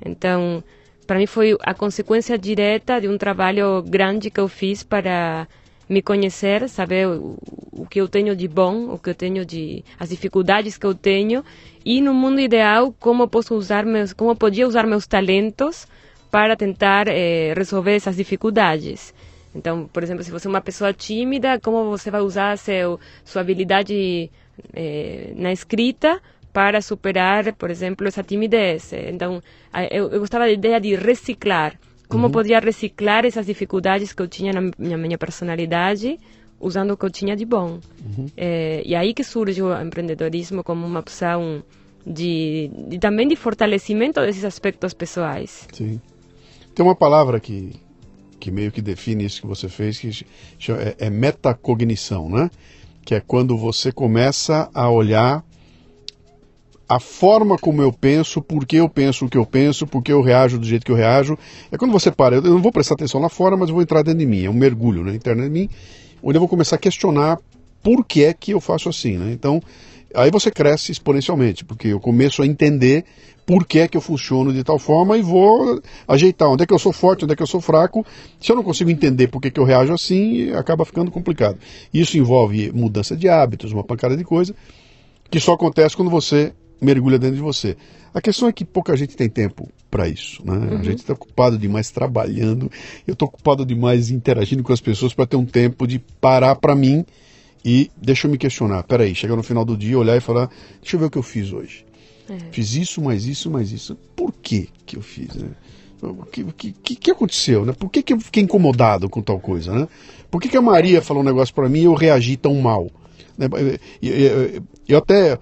Então, para mim foi a consequência direta de um trabalho grande que eu fiz para me conhecer, saber o, o, que eu tenho de bom, o que eu tenho de as dificuldades que eu tenho e no mundo ideal como posso usar meus, como podia usar meus talentos para tentar eh, resolver essas dificuldades. Então, por exemplo, se você é uma pessoa tímida, como você vai usar seu, sua habilidade eh, na escrita para superar, por exemplo, essa timidez. Então, eu, eu gostava da ideia de reciclar. Como uhum. podia reciclar essas dificuldades que eu tinha na minha, minha personalidade usando o que eu tinha de bom. Uhum. É, e aí que surge o empreendedorismo como uma opção de, de, também de fortalecimento desses aspectos pessoais.
Sim. Tem uma palavra que, que meio que define isso que você fez, que é, é metacognição, né? Que é quando você começa a olhar a forma como eu penso, por que eu penso o que eu penso, por que eu reajo do jeito que eu reajo. É quando você para, eu não vou prestar atenção lá fora, mas eu vou entrar dentro de mim, é um mergulho né, interno de mim, onde eu vou começar a questionar por que é que eu faço assim. Né? Então, aí você cresce exponencialmente, porque eu começo a entender por que é que eu funciono de tal forma e vou ajeitar onde é que eu sou forte, onde é que eu sou fraco. Se eu não consigo entender por que, que eu reajo assim, acaba ficando complicado. Isso envolve mudança de hábitos, uma pancada de coisa, que só acontece quando você mergulha dentro de você. A questão é que pouca gente tem tempo para isso. Né? Uhum. A gente está ocupado demais trabalhando, eu estou ocupado demais interagindo com as pessoas para ter um tempo de parar para mim e deixa eu me questionar. Peraí, chegar no final do dia, olhar e falar: deixa eu ver o que eu fiz hoje. É. Fiz isso, mais isso, mais isso. Por que que eu fiz? Né? O que, que, que, aconteceu? Né? Por que, que eu fiquei incomodado com tal coisa? Né? Por que, que a Maria falou um negócio para mim e eu reagi tão mal? Né? Eu, eu, eu até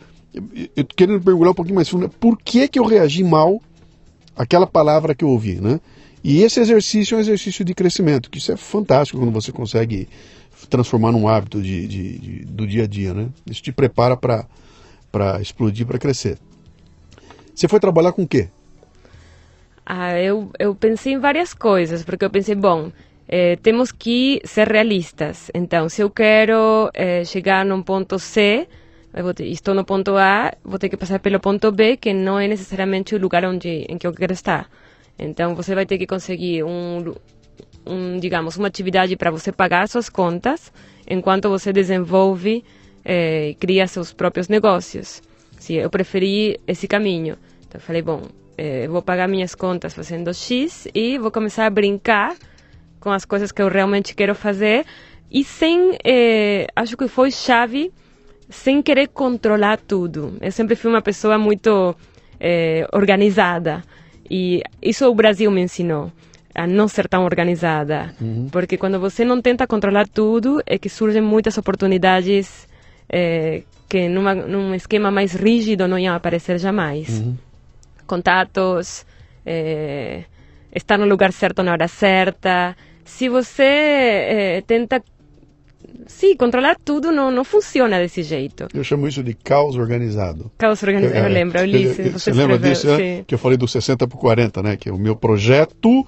eu querendo perguntar um pouquinho mais fundo, por que, que eu reagi mal àquela palavra que eu ouvi, né? E esse exercício é um exercício de crescimento, que isso é fantástico quando você consegue transformar num hábito de, de, de do dia a dia, né? Isso te prepara para explodir, para crescer. Você foi trabalhar com o quê?
Ah, eu, eu pensei em várias coisas, porque eu pensei, bom, eh, temos que ser realistas. Então, se eu quero eh, chegar num ponto C, ter, estou no ponto A, vou ter que passar pelo ponto B, que não é necessariamente o lugar onde em que eu quero estar. Então você vai ter que conseguir um, um digamos, uma atividade para você pagar suas contas, enquanto você desenvolve e eh, cria seus próprios negócios. Eu preferi esse caminho. Então eu falei, bom, eh, vou pagar minhas contas fazendo X e vou começar a brincar com as coisas que eu realmente quero fazer e sem, eh, acho que foi chave sem querer controlar tudo. Eu sempre fui uma pessoa muito organizada e isso o Brasil me ensinou a não ser tão organizada, uhum. porque quando você não tenta controlar tudo é que surgem muitas oportunidades é, que numa, num esquema mais rígido não iam aparecer jamais. Uhum. Contatos, é, estar no lugar certo na hora certa. Se você é, tenta Sim, controlar tudo não, não funciona desse jeito.
Eu chamo isso de caos organizado.
Caos organizado, eu, eu lembro, eu li
Você, você lembra disso, né? Que eu falei do 60 por 40, né? Que o meu projeto,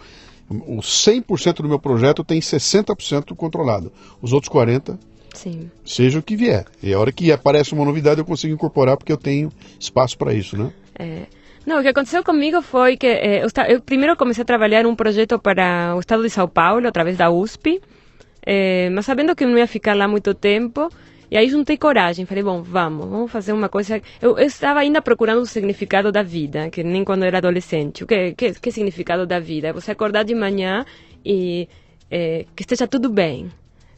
o 100% do meu projeto tem 60% controlado. Os outros 40 Sim. Seja o que vier. E a hora que aparece uma novidade eu consigo incorporar porque eu tenho espaço para isso, né?
É. Não, o que aconteceu comigo foi que eh, eu, eu, primeiro comecei a trabalhar um projeto para o estado de São Paulo, através da USP. É, mas sabendo que eu não ia ficar lá muito tempo, e aí juntei coragem, falei, bom, vamos, vamos fazer uma coisa. Eu, eu, estava ainda procurando o significado da vida, que nem quando eu era adolescente. O que, que, que significado da vida? É você acordar de manhã e é, que esteja tudo bem,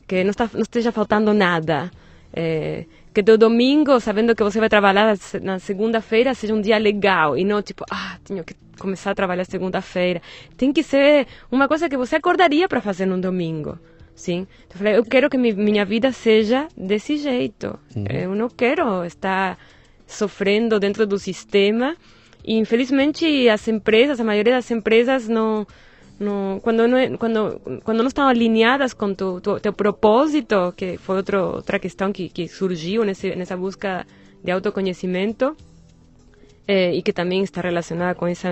que não, está, não esteja faltando nada. É, que teu domingo, sabendo que você vai trabalhar na segunda-feira, seja um dia legal e não tipo, ah, tenho que começar a trabalhar segunda-feira. Tem que ser uma coisa que você acordaria para fazer no domingo. Sim. Então, eu falei, eu quero que mi, minha vida seja desse jeito. Uhum. Eu não quero estar sofrendo dentro do sistema. E, infelizmente, as empresas, a maioria das empresas não... não quando, não, quando, quando não estão alinhadas com tu, tu, teu propósito, que foi outro, outra questão que, que surgiu nesse, nessa busca de autoconhecimento, eh, e que também está relacionada com essa,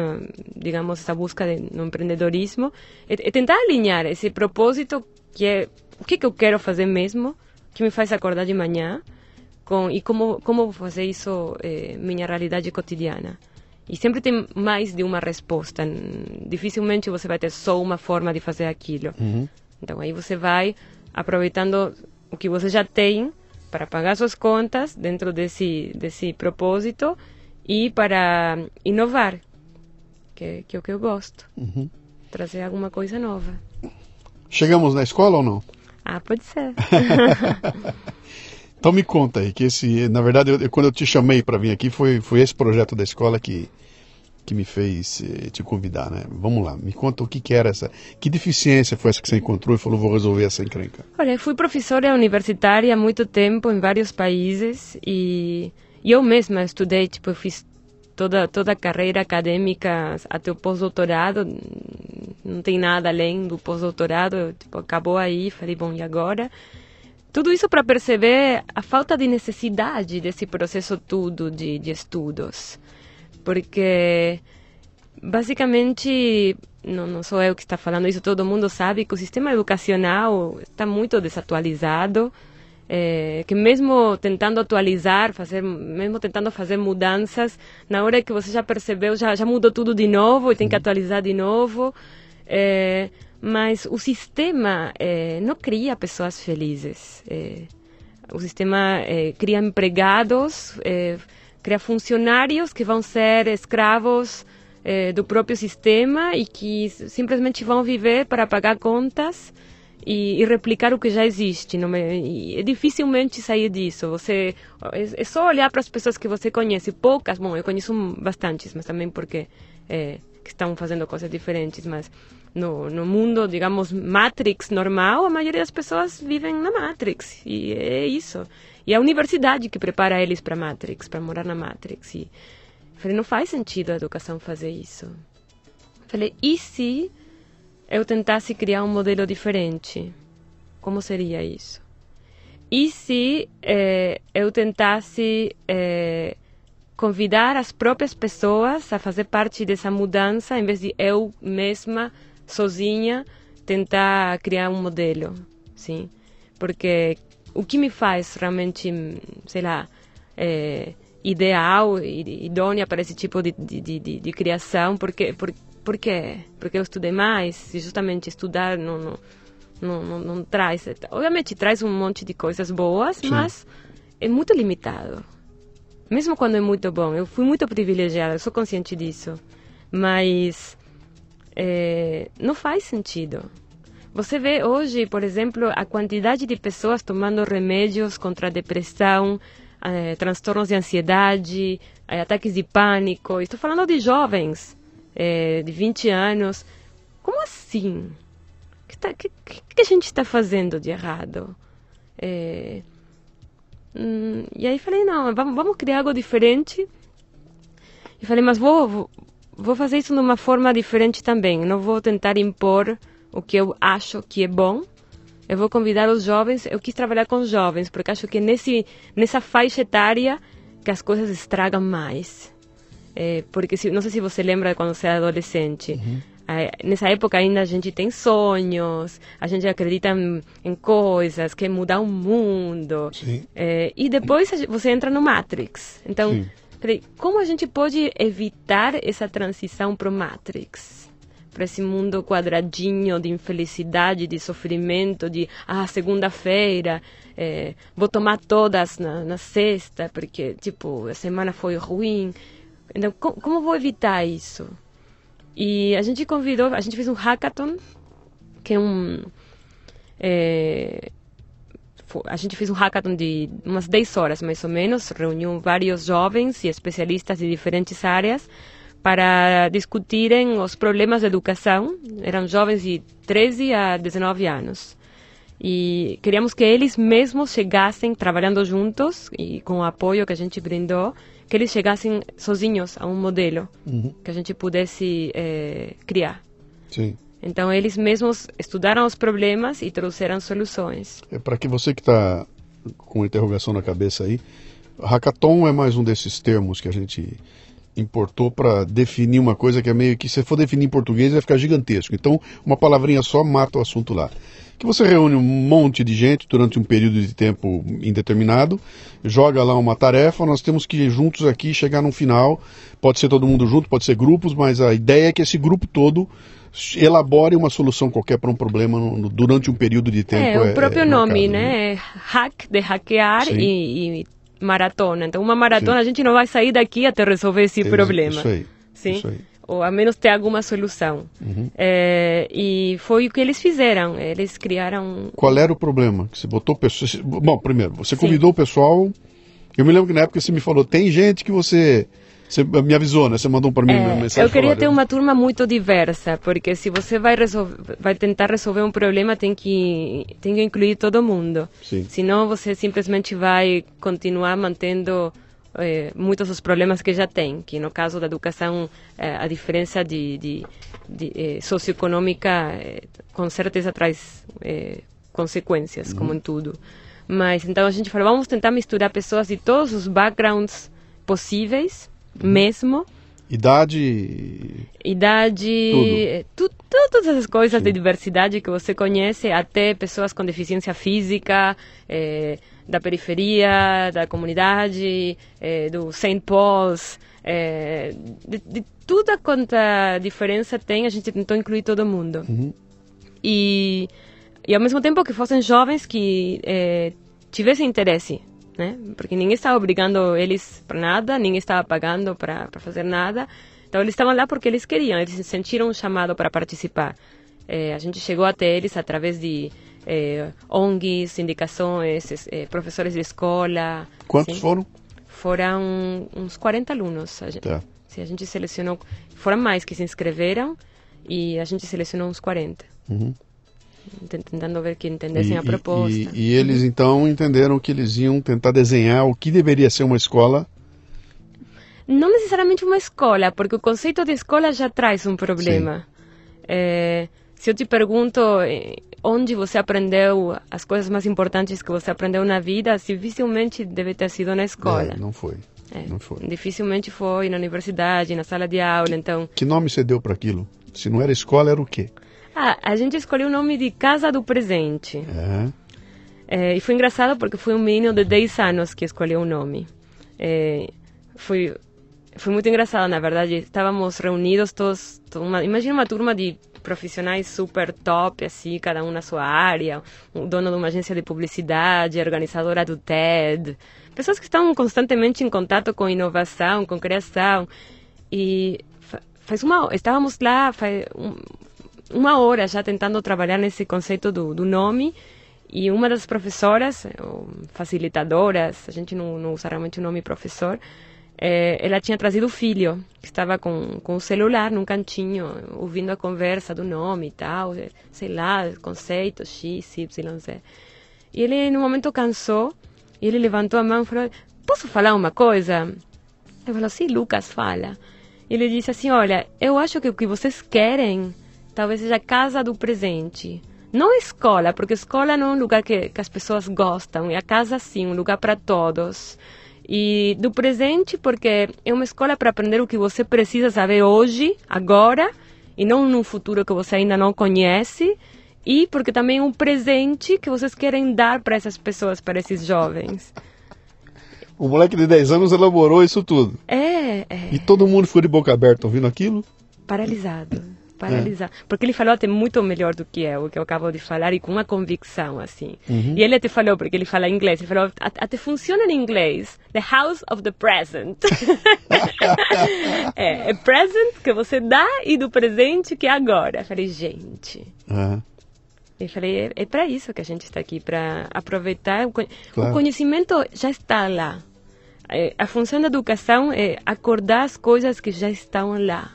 digamos, essa busca de, no empreendedorismo, é, é tentar alinhar esse propósito que é o que, que eu quero fazer mesmo, que me faz acordar de manhã, com, e como, como fazer isso eh, minha realidade cotidiana. E sempre tem mais de uma resposta. Dificilmente você vai ter só uma forma de fazer aquilo. Uhum. Então aí você vai aproveitando o que você já tem para pagar suas contas dentro desse, desse propósito e para inovar, que, que é o que eu gosto. Uhum. Trazer alguma coisa nova.
Chegamos na escola ou não?
Ah, pode ser. *laughs*
então me conta aí, que esse, na verdade, eu, quando eu te chamei para vir aqui, foi, foi esse projeto da escola que, que me fez eh, te convidar, né? Vamos lá, me conta o que, que era essa, que deficiência foi essa que você encontrou e falou, vou resolver essa encrenca.
Olha, fui professora universitária há muito tempo em vários países e eu mesma estudei, tipo, eu fiz toda toda a carreira acadêmica até o pós-doutorado não tem nada além do pós-doutorado, tipo, acabou aí, falei, bom, e agora? Tudo isso para perceber a falta de necessidade desse processo tudo de, de estudos. Porque, basicamente, não, não sou eu que está falando isso, todo mundo sabe que o sistema educacional está muito desatualizado, é, que mesmo tentando atualizar, fazer, mesmo tentando fazer mudanças, na hora que você já percebeu, já, já mudou tudo de novo e tem que atualizar de novo. É, mas o sistema é, não cria pessoas felizes. O sistema cria empregados, cria funcionários que vão ser escravos do próprio sistema e que simplesmente vão viver para pagar contas e, e replicar o que já existe. Não é, é dificilmente sair disso. Você é, é só olhar para as pessoas que você conhece, poucas. Bom, eu conheço bastantes, mas também porque é, estão fazendo coisas diferentes, mas no, no mundo, digamos, Matrix normal, a maioria das pessoas vivem na Matrix. E é isso. E é a universidade que prepara eles para Matrix, para morar na Matrix. E falei, não faz sentido a educação fazer isso. Falei, e se eu tentasse criar um modelo diferente? Como seria isso? E se eh, eu tentasse eh, convidar as próprias pessoas a fazer parte dessa mudança, em vez de eu mesma sozinha tentar criar um modelo, sim, porque o que me faz realmente, sei lá, é, ideal, idônea para esse tipo de, de, de, de criação, porque, por, por quê? Porque eu estudei mais, e justamente estudar não, não, não, não, não traz, obviamente traz um monte de coisas boas, sim. mas é muito limitado. Mesmo quando é muito bom, eu fui muito privilegiada, eu sou consciente disso, mas é, não faz sentido. Você vê hoje, por exemplo, a quantidade de pessoas tomando remédios contra a depressão, é, transtornos de ansiedade, é, ataques de pânico. Estou falando de jovens é, de 20 anos. Como assim? O que, tá, que, que, a gente está fazendo de errado? É, hum, e aí falei, não, vamos, vamos criar algo diferente. E falei, mas vou, vou fazer isso de uma forma diferente também. Não vou tentar impor o que eu acho que é bom. Eu vou convidar os jovens. Eu quis trabalhar com os jovens porque acho que nesse nessa faixa etária que as coisas estragam mais. É, porque se, não sei se você lembra quando você era adolescente. Uhum. É, nessa época ainda a gente tem sonhos, a gente acredita em, em coisas, quer mudar o mundo. É, e depois você entra no Matrix. Então Sim como a gente pode evitar essa transição para o Matrix? Para esse mundo quadradinho de infelicidade, de sofrimento, de ah, segunda-feira, vou tomar todas na, na, sexta, porque, tipo, a semana foi ruim. Então, como, como vou evitar isso? E a gente convidou, a gente fez um hackathon, que é um. É, a gente fez um hackathon de umas 10 horas mais ou menos, reuniu vários jovens e especialistas de diferentes áreas para discutirem os problemas de educação. Eram jovens de 13 a 19 anos. E queríamos que eles mesmos chegassem, trabalhando juntos e com o apoio que a gente brindou, que eles chegassem sozinhos a um modelo uhum. que a gente pudesse é, criar.
Sim.
Então, eles mesmos estudaram os problemas e trouxeram soluções.
É para que você que está com interrogação na cabeça aí, hackathon é mais um desses termos que a gente importou para definir uma coisa que é meio que se for definir em português vai ficar gigantesco. Então, uma palavrinha só mata o assunto lá. Que você reúne um monte de gente durante um período de tempo indeterminado, joga lá uma tarefa, nós temos que juntos aqui chegar num final. Pode ser todo mundo junto, pode ser grupos, mas a ideia é que esse grupo todo elabore uma solução qualquer para um problema no, durante um período de tempo.
É, o é, próprio é nome, né? né? Hack, de hackear e, e, maratona. Então, uma maratona, Sim. a gente não vai sair daqui até resolver esse problema.
Isso aí.
Sim?
Isso aí.
Ou a menos ter alguma solução. Uhum. É, e foi o que eles fizeram. Eles criaram.
Qual era o problema? Que você botou pessoas. Bom, primeiro, você convidou Sim. o pessoal. Eu me lembro que na época você me falou: tem gente que você você me avisou, né? Você mandou para mim é, uma mensagem.
Eu queria ter uma turma muito diversa, porque se você vai, resolver, vai tentar resolver um problema, tem que, tem que incluir todo mundo.
Sim.
Senão você simplesmente vai continuar mantendo eh, muitos dos problemas que já tem, que no caso da educação, eh, a diferença de, de de, eh, socioeconômica com certeza traz consequências, como em tudo. Mas então a gente falou, vamos tentar misturar pessoas de todos os backgrounds possíveis, mesmo.
Idade.
Idade,
Tudo.
tu- todas essas coisas
Sim.
de diversidade que você conhece, até pessoas com deficiência física, eh, da periferia, da comunidade, eh, do St. Paul's, eh, de, de tudo quanto a diferença tem, a gente tentou incluir todo mundo. E, e ao mesmo tempo que fossem jovens que eh, tivessem interesse, né? Porque ninguém estava obrigando eles para nada, ninguém estava pagando para fazer nada. Então eles estavam lá porque eles queriam, eles sentiram um chamado para participar. A gente chegou até eles através de eh, ONGs, indicações, es- eh, professores de escola.
Quantos foram?
Foram uns 40 alunos. A gente,
Tá.
a gente selecionou, foram mais que se inscreveram e a gente selecionou uns 40.
Uhum.
Tent- Tentando ver que entendessem
E-
a
e-
proposta.
E, e eles então entenderam que eles iam tentar desenhar o que deveria ser uma escola.
Não necessariamente uma escola, porque o conceito de escola já traz um problema. É, se eu te pergunto eh, onde você aprendeu as coisas mais importantes que você aprendeu na vida, dificilmente deve ter sido na escola.
É, não foi.
É,
Não foi.
Dificilmente foi na universidade, na sala de aula. Então,
Que nome você deu para aquilo? Se não era escola, era o quê?
ah, a gente escolheu o nome de Casa do Presente.
É.
É, e foi engraçado porque foi um menino de 10 anos que escolheu o nome. É, foi, foi muito engraçado, na verdade. Estávamos reunidos todos, to- uma, imagina uma turma de profissionais super top, assim, cada um na sua área, o dono de uma agência de publicidade, organizadora do TED, pessoas que estão constantemente em contato com inovação, com criação. E fa- faz uma, estávamos lá faz um, uma hora já tentando trabalhar nesse conceito do, do nome e uma das professoras, facilitadoras, a gente não, não usa realmente o nome professor, eh, ela tinha trazido o filho, que estava com, com o celular num cantinho, ouvindo a conversa do nome e tal, eh, sei lá, conceito X, Y, Z. E ele, no momento, cansou, e ele levantou a mão e falou, posso falar uma coisa? Ele falou, sim, Lucas, fala. E ele disse assim, olha, eu acho que o que vocês querem talvez seja a casa do presente. Não escola, porque escola não é um lugar que, que as pessoas gostam. E a casa, sim, um lugar para todos. E do presente, porque é uma escola para aprender o que você precisa saber hoje, agora, e não no futuro que você ainda não conhece. E porque também é um presente que vocês querem dar para essas pessoas, para esses jovens.
O moleque de 10 anos elaborou isso tudo.
É, é.
E todo mundo ficou de boca aberta ouvindo aquilo?
paralisado. Paralisado. Porque ele falou até muito melhor do que eu, o que eu acabo de falar, e com uma convicção, assim. E ele até falou, porque ele fala inglês, ele falou, "At- até funciona em inglês. The house of the present. *laughs* é, é present que você dá e do presente que é agora. Eu falei, gente.
É.
Eu falei, é, é para isso que a gente está aqui, para aproveitar. O, con-
Claro.
o conhecimento já está lá. É, a função da educação é acordar as coisas que já estão lá,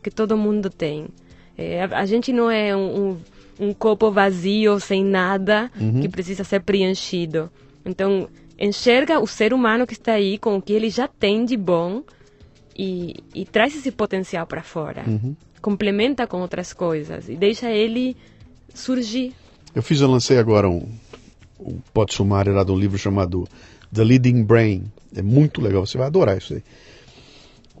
que todo mundo tem. É, a, a gente não é um, um, um copo vazio, sem nada, que precisa ser preenchido. Então, enxerga o ser humano que está aí com o que ele já tem de bom e, e traz esse potencial para fora. Complementa com outras coisas e deixa ele surgir.
Eu fiz, eu lancei agora um, um pote sumário lá de um livro chamado The Leading Brain. É muito legal, você vai adorar isso aí.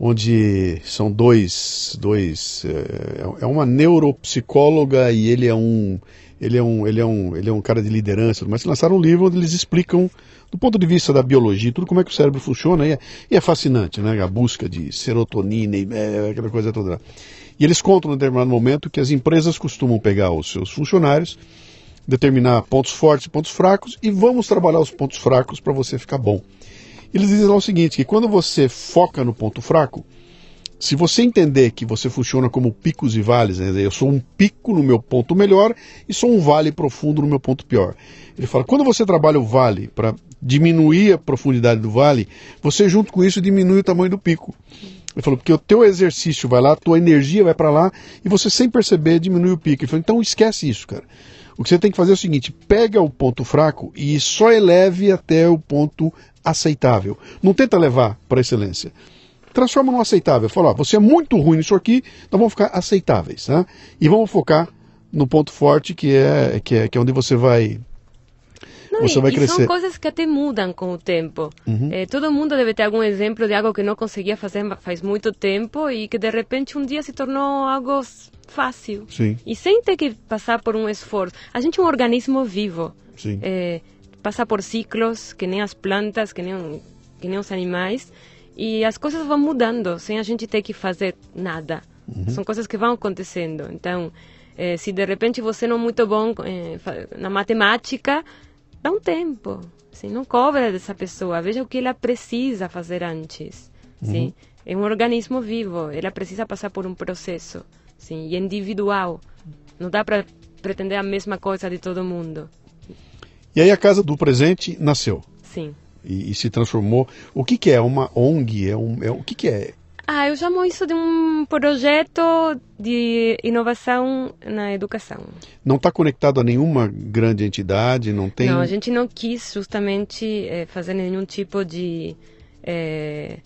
Onde são dois, dois é, é uma neuropsicóloga e ele é um ele é um ele é um ele é um cara de liderança, mas lançaram um livro onde eles explicam do ponto de vista da biologia, tudo como é que o cérebro funciona e é, e é fascinante, né? A busca de serotonina e é, aquela coisa toda. E eles contam, em determinado momento, que as empresas costumam pegar os seus funcionários, determinar pontos fortes e pontos fracos, e vamos trabalhar os pontos fracos para você ficar bom. Eles dizem lá o seguinte, que quando você foca no ponto fraco, se você entender que você funciona como picos e vales, né? eu sou um pico no meu ponto melhor e sou um vale profundo no meu ponto pior. Ele fala, quando você trabalha o vale para diminuir a profundidade do vale, você junto com isso diminui o tamanho do pico. Ele falou, porque o teu exercício vai lá, a tua energia vai para lá e você sem perceber diminui o pico. Ele falou, então esquece isso, cara. O que você tem que fazer é o seguinte, pega o ponto fraco e só eleve até o ponto aceitável. Não tenta levar para excelência transforma no aceitável. Fala, ó, você é muito ruim nisso aqui, então vamos ficar aceitáveis, né? E vamos focar no ponto forte que é que é, que é onde você vai
Não,
você vai
e
crescer.
são coisas que até mudam com o tempo. Eh, todo mundo deve ter algum exemplo de algo que não conseguia fazer faz muito tempo e que de repente um dia se tornou algo fácil.
Sim.
E sem ter que passar por um esforço. A gente é um organismo vivo.
Sim.
Eh, passa por ciclos, que nem as plantas, que nem, que nem os animais. E as coisas vão mudando sem a gente ter que fazer nada. São coisas que vão acontecendo. Então, eh, se de repente você não é muito bom eh, na matemática, dá um tempo. Assim, não cobra dessa pessoa. Veja o que ela precisa fazer antes. Sim? É um organismo vivo. Ela precisa passar por um processo. Sim? E individual. Não dá para pretender a mesma coisa de todo mundo.
E aí a Casa do Presente nasceu
Sim.
e, e se transformou. O que, que é uma ONG? É um, é, o que, que é?
Ah, eu chamo isso de um projeto de inovação na educação.
Não está conectado a nenhuma grande entidade, não tem.
Não, a gente não quis justamente eh, fazer nenhum tipo de eh,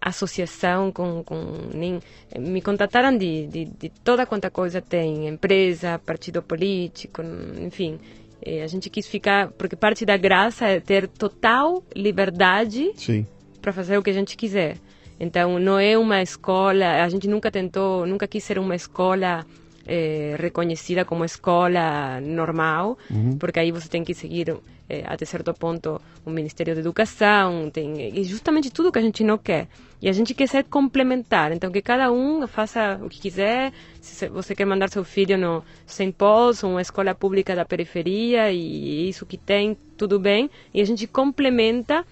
associação com, com nem eh, me contataram de, de, de toda quanta coisa tem empresa partido político enfim Eh, a gente quis ficar porque parte da graça é ter total liberdade para fazer o que a gente quiser. Então, não é uma escola, a gente nunca tentou, nunca quis ser uma escola eh, reconhecida como escola normal, porque aí você tem que seguir eh, até certo ponto o Ministério da Educação, tem e justamente tudo que a gente não quer. E a gente quer ser complementar, então que cada um faça o que quiser. Se você quer mandar seu filho no St. Paul's, uma escola pública da periferia, e isso que tem, tudo bem. E a gente complementa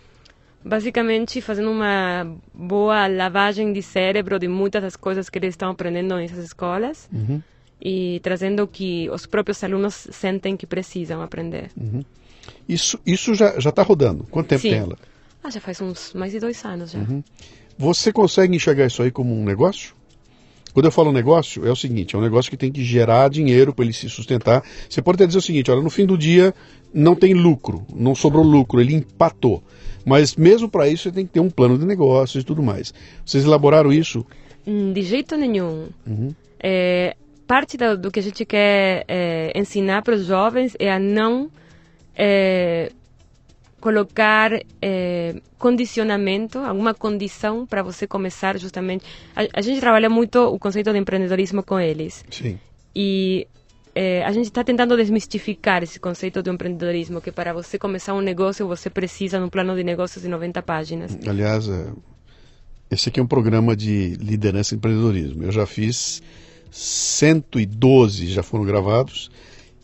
basicamente fazendo uma boa lavagem de cérebro de muitas das coisas que eles estão aprendendo nessas escolas e trazendo o que os próprios alunos sentem que precisam aprender.
Isso, isso já está rodando. Quanto tempo
Sim.
tem ela?
Ah, já faz uns mais de dois anos já.
Você consegue enxergar isso aí como um negócio? Quando eu falo negócio, é o seguinte: é um negócio que tem que gerar dinheiro para ele se sustentar. Você pode até dizer o seguinte: olha, no fim do dia não tem lucro, não sobrou lucro, ele empatou. Mas mesmo para isso você tem que ter um plano de negócios e tudo mais. Vocês elaboraram isso?
Hum, De jeito nenhum. É, parte da- do que a gente quer é, ensinar para os jovens é a não é, colocar é, condicionamento, alguma condição para você começar justamente. A, a gente trabalha muito o conceito de empreendedorismo com eles.
Sim.
E eh, a gente está tentando desmistificar esse conceito de empreendedorismo, que para você começar um negócio você precisa de um plano de negócios de 90 páginas.
Aliás, é, esse aqui é um programa de liderança e empreendedorismo. Eu já fiz 112, já foram gravados.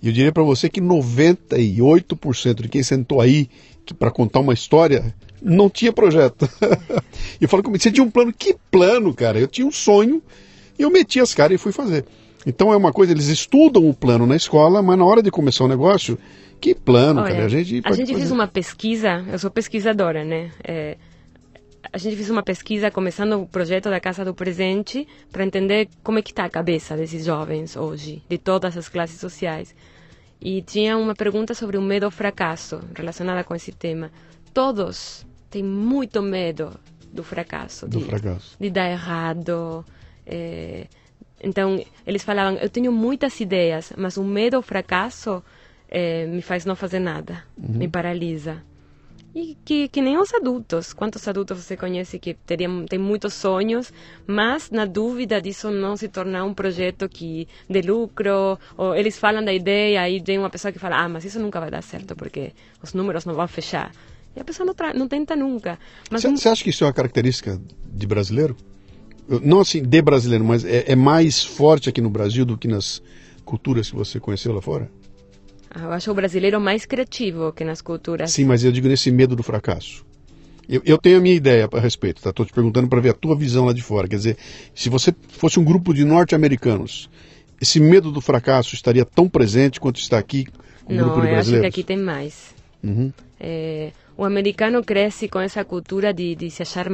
E eu diria para você que 98% de quem sentou aí para contar uma história não tinha projeto. *laughs* e eu falo comigo, você tinha um plano? Que plano, cara? Eu tinha um sonho e eu meti as caras e fui fazer. Então é uma coisa, eles estudam o plano na escola, mas na hora de começar o negócio, que plano,
Olha,
cara? A gente, pode
fez
fazer.
uma pesquisa, eu sou pesquisadora, né? É, a gente fez uma pesquisa começando o projeto da Casa do Presente para entender como é que está a cabeça desses jovens hoje, de todas as classes sociais. E tinha uma pergunta sobre o medo ao fracasso relacionada com esse tema. Todos têm muito medo do fracasso,
Do
de,
fracasso.
de dar errado. é, então, eles falavam, eu tenho muitas ideias, mas o medo ao fracasso eh, me faz não fazer nada, me paralisa. E que, que nem os adultos. Quantos adultos você conhece que teriam, têm muitos sonhos, mas na dúvida disso não se tornar um projeto que de lucro, ou eles falam da ideia, aí tem uma pessoa que fala, ah, mas isso nunca vai dar certo, porque os números não vão fechar. E a pessoa não, não tenta nunca. Mas um-
Você acha que isso é uma característica de brasileiro? Não assim de brasileiro, mas é, é mais forte aqui no Brasil do que nas culturas que você conheceu lá fora?
Ah, eu acho o brasileiro mais criativo que nas culturas.
Sim, mas eu digo nesse medo do fracasso. Eu, eu tenho a minha ideia a respeito, tá? Estou te perguntando para ver a tua visão lá de fora. Quer dizer, se você fosse um grupo de norte-americanos, esse medo do fracasso estaria tão presente quanto está aqui com
Não,
grupo de
eu acho que
brasileiros?
aqui tem mais.
Uhum.
É, o americano cresce com essa cultura de, de se achar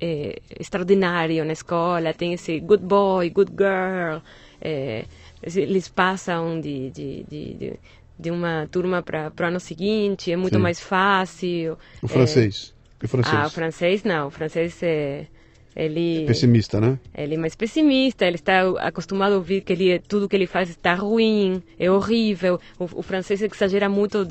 é, extraordinário na escola, tem esse good boy, good girl. é, eles passam de, de, de, de, de uma turma para o ano seguinte, é muito
Sim.
mais fácil.
O
é,
francês. O francês.
ah, o francês não, o francês é, Ele
pessimista, né?
Ele é mais pessimista, ele está acostumado a ouvir que ele, tudo que ele faz está ruim, é horrível. O, o francês exagera muito,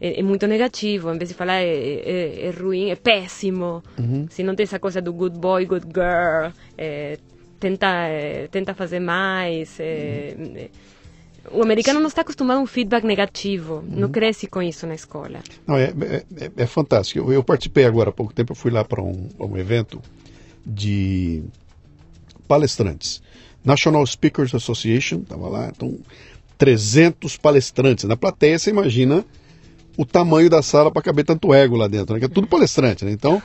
é, é, muito negativo. Em vez de falar é, é, é ruim, é péssimo. Uhum. Se não tem essa coisa do good boy, good girl, é, tenta, é, tenta fazer mais. Uhum. O americano não está acostumado a um feedback negativo, uhum. não cresce com isso na escola.
Não, é, é, é fantástico. Eu, eu, participei agora há pouco tempo, eu fui lá para um, um evento de palestrantes. National Speakers Association, estava lá, então 300 palestrantes. Na plateia, você imagina o tamanho da sala para caber tanto ego lá dentro, né? que é tudo palestrante. Né? Então,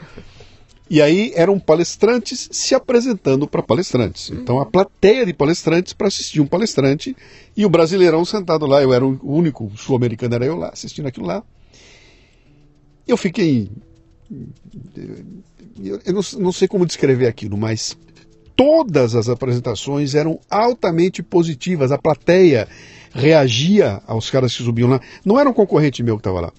e aí eram palestrantes se apresentando para palestrantes. Então a plateia de palestrantes para assistir um palestrante e o brasileirão sentado lá. Eu era o único sul-americano, era eu lá, assistindo aquilo lá. Eu fiquei eu não, sei como descrever aquilo, mas todas as apresentações eram altamente positivas. A plateia reagia aos caras que subiam lá. Não era um concorrente meu que estava lá.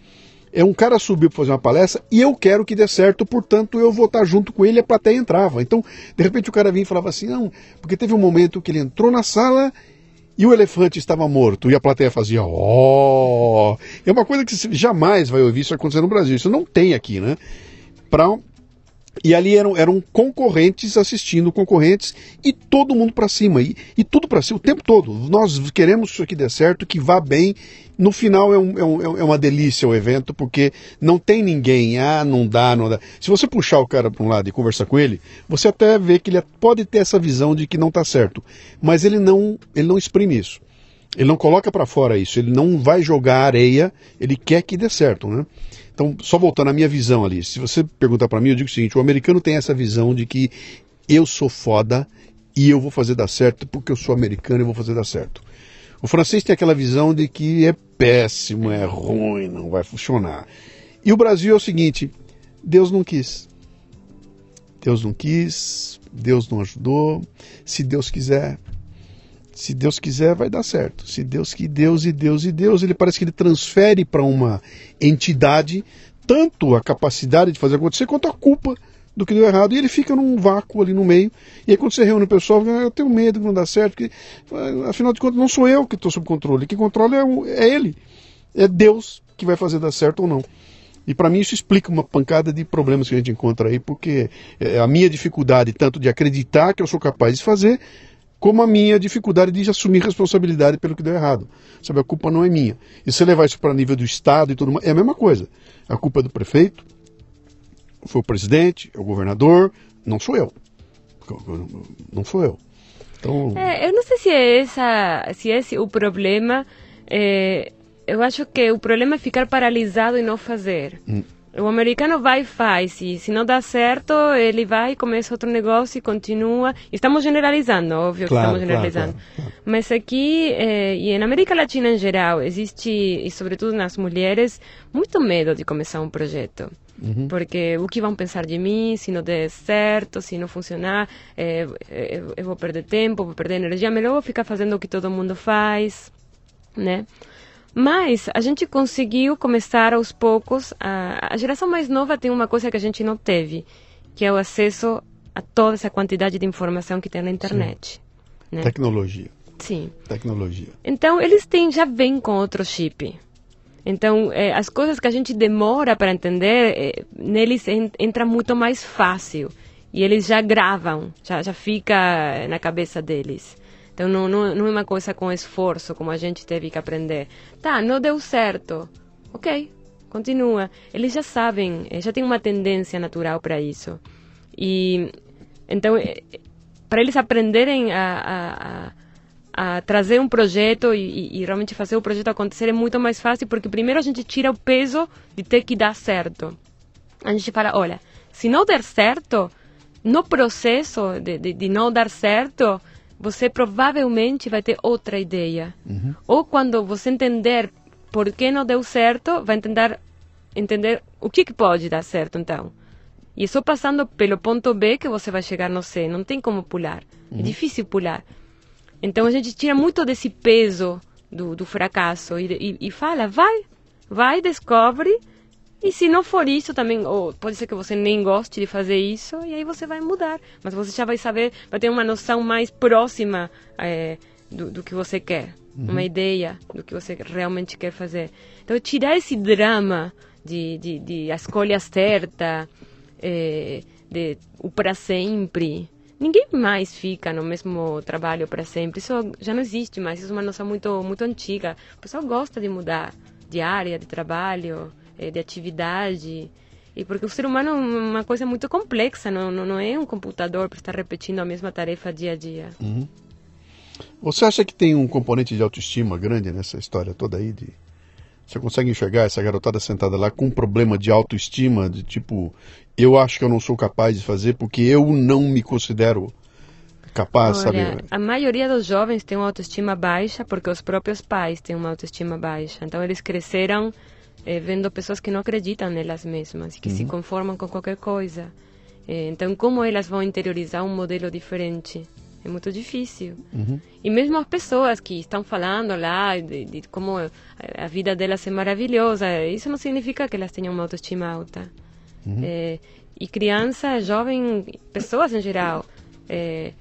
É um cara subiu para fazer uma palestra e eu quero que dê certo, portanto eu vou estar junto com ele a plateia entrava. Então, de repente o cara vinha e falava assim: não, porque teve um momento que ele entrou na sala e o elefante estava morto e a plateia fazia ó. Oh! É uma coisa que jamais vai ouvir isso acontecer no Brasil. Isso não tem aqui, né? Para e ali eram, eram concorrentes assistindo concorrentes e todo mundo para cima. E, e tudo para cima o tempo todo. Nós queremos que isso aqui dê certo, que vá bem. No final é, um, é, um, é uma delícia o evento, porque não tem ninguém. Ah, não dá, não dá. Se você puxar o cara para um lado e conversar com ele, você até vê que ele pode ter essa visão de que não está certo. Mas ele não, ele não exprime isso. Ele não coloca para fora isso. Ele não vai jogar areia. Ele quer que dê certo, né? Então, só voltando à minha visão ali, se você perguntar para mim, eu digo o seguinte: o americano tem essa visão de que eu sou foda e eu vou fazer dar certo porque eu sou americano e vou fazer dar certo. O francês tem aquela visão de que é péssimo, é ruim, não vai funcionar. E o Brasil é o seguinte: Deus não quis. Deus não quis, Deus não ajudou. Se Deus quiser, se Deus quiser, vai dar certo. Se Deus que Deus e Deus e Deus, ele parece que ele transfere para uma entidade tanto a capacidade de fazer acontecer quanto a culpa do que deu errado. E ele fica num vácuo ali no meio. E aí quando você reúne o pessoal, ah, eu tenho medo que não dá certo, ah, afinal de contas não sou eu que estou sob controle. Quem controla é, é ele. É Deus que vai fazer dar certo ou não. E para mim isso explica uma pancada de problemas que a gente encontra aí, porque é a minha dificuldade tanto de acreditar que eu sou capaz de fazer, como a minha dificuldade de assumir responsabilidade pelo que deu errado. Sabe, a culpa não é minha. E se levar isso para nível do Estado e tudo mais, é a mesma coisa. A culpa é do prefeito, foi o presidente, é o governador, não sou eu. Não sou eu.
Então... É, eu não sei se é essa, se é esse o problema. É, eu acho que o problema é ficar paralisado e não fazer. Hum. O americano vai e faz, e se não dá certo, ele vai e começa outro negócio e continua. Estamos generalizando, óbvio claro, que estamos generalizando. Claro, claro, Mas aqui, eh, e na América Latina em geral, existe, e sobretudo nas mulheres, muito medo de começar um projeto. Uhum. Porque o que vão pensar de mim se não der certo, se não funcionar, eh, eu, eu vou perder tempo, vou perder energia, melhor vou ficar fazendo o que todo mundo faz, né? Mas a gente conseguiu começar aos poucos. A, a geração mais nova tem uma coisa que a gente não teve, que é o acesso a toda essa quantidade de informação que tem na internet.
Né? Tecnologia.
Sim.
Tecnologia.
Então eles têm já vêm com outro chip. Então é, as coisas que a gente demora para entender, é, neles en, entra muito mais fácil e eles já gravam, já já fica na cabeça deles. Então não, não, não é uma coisa com esforço, como a gente teve que aprender. Tá, não deu certo. Ok, continua. Eles já sabem, eh, já tem uma tendência natural para isso. E então, eh, para eles aprenderem a, a, a, trazer um projeto e, e, realmente fazer o projeto acontecer é muito mais fácil, porque primeiro a gente tira o peso de ter que dar certo. A gente fala, olha, se não der certo, no processo de, de, de não dar certo, você provavelmente vai ter outra ideia. Uhum. Ou quando você entender por que não deu certo, vai tentar entender o que, que pode dar certo então. E é só passando pelo ponto B que você vai chegar no C. Não tem como pular. É uhum. É difícil pular. Então a gente tira muito desse peso do, do fracasso e, e, e fala, vai, vai, descobre E se não for isso também, ou pode ser que você nem goste de fazer isso, e aí você vai mudar. Mas você já vai saber, vai ter uma noção mais próxima é, do, do, que você quer. Uhum. Uma ideia do que você realmente quer fazer. Então, tirar esse drama de, de, de a escolha certa, é, de o para sempre. Ninguém mais fica no mesmo trabalho para sempre. Isso já não existe mais. Isso é uma noção muito, muito antiga. O pessoal gosta de mudar de área, de trabalho. Eh, de atividade. E porque o ser humano é uma coisa muito complexa, não, não, não é um computador para estar repetindo a mesma tarefa dia a dia.
Uhum. Você acha que tem um componente de autoestima grande nessa história toda aí? De... Você consegue enxergar essa garotada sentada lá com um problema de autoestima, de tipo, eu acho que eu não sou capaz de fazer porque eu não me considero capaz,
Olha,
sabe?
A maioria dos jovens tem uma autoestima baixa porque os próprios pais têm uma autoestima baixa. Então eles cresceram é, vendo pessoas que não acreditam nelas mesmas, que uhum. se conformam com qualquer coisa. É, então, como elas vão interiorizar um modelo diferente? É muito difícil. Uhum. E mesmo as pessoas que estão falando lá de, de, como a vida delas é maravilhosa, isso não significa que elas tenham uma autoestima alta. Uhum. É, e criança, jovem, pessoas em geral, é,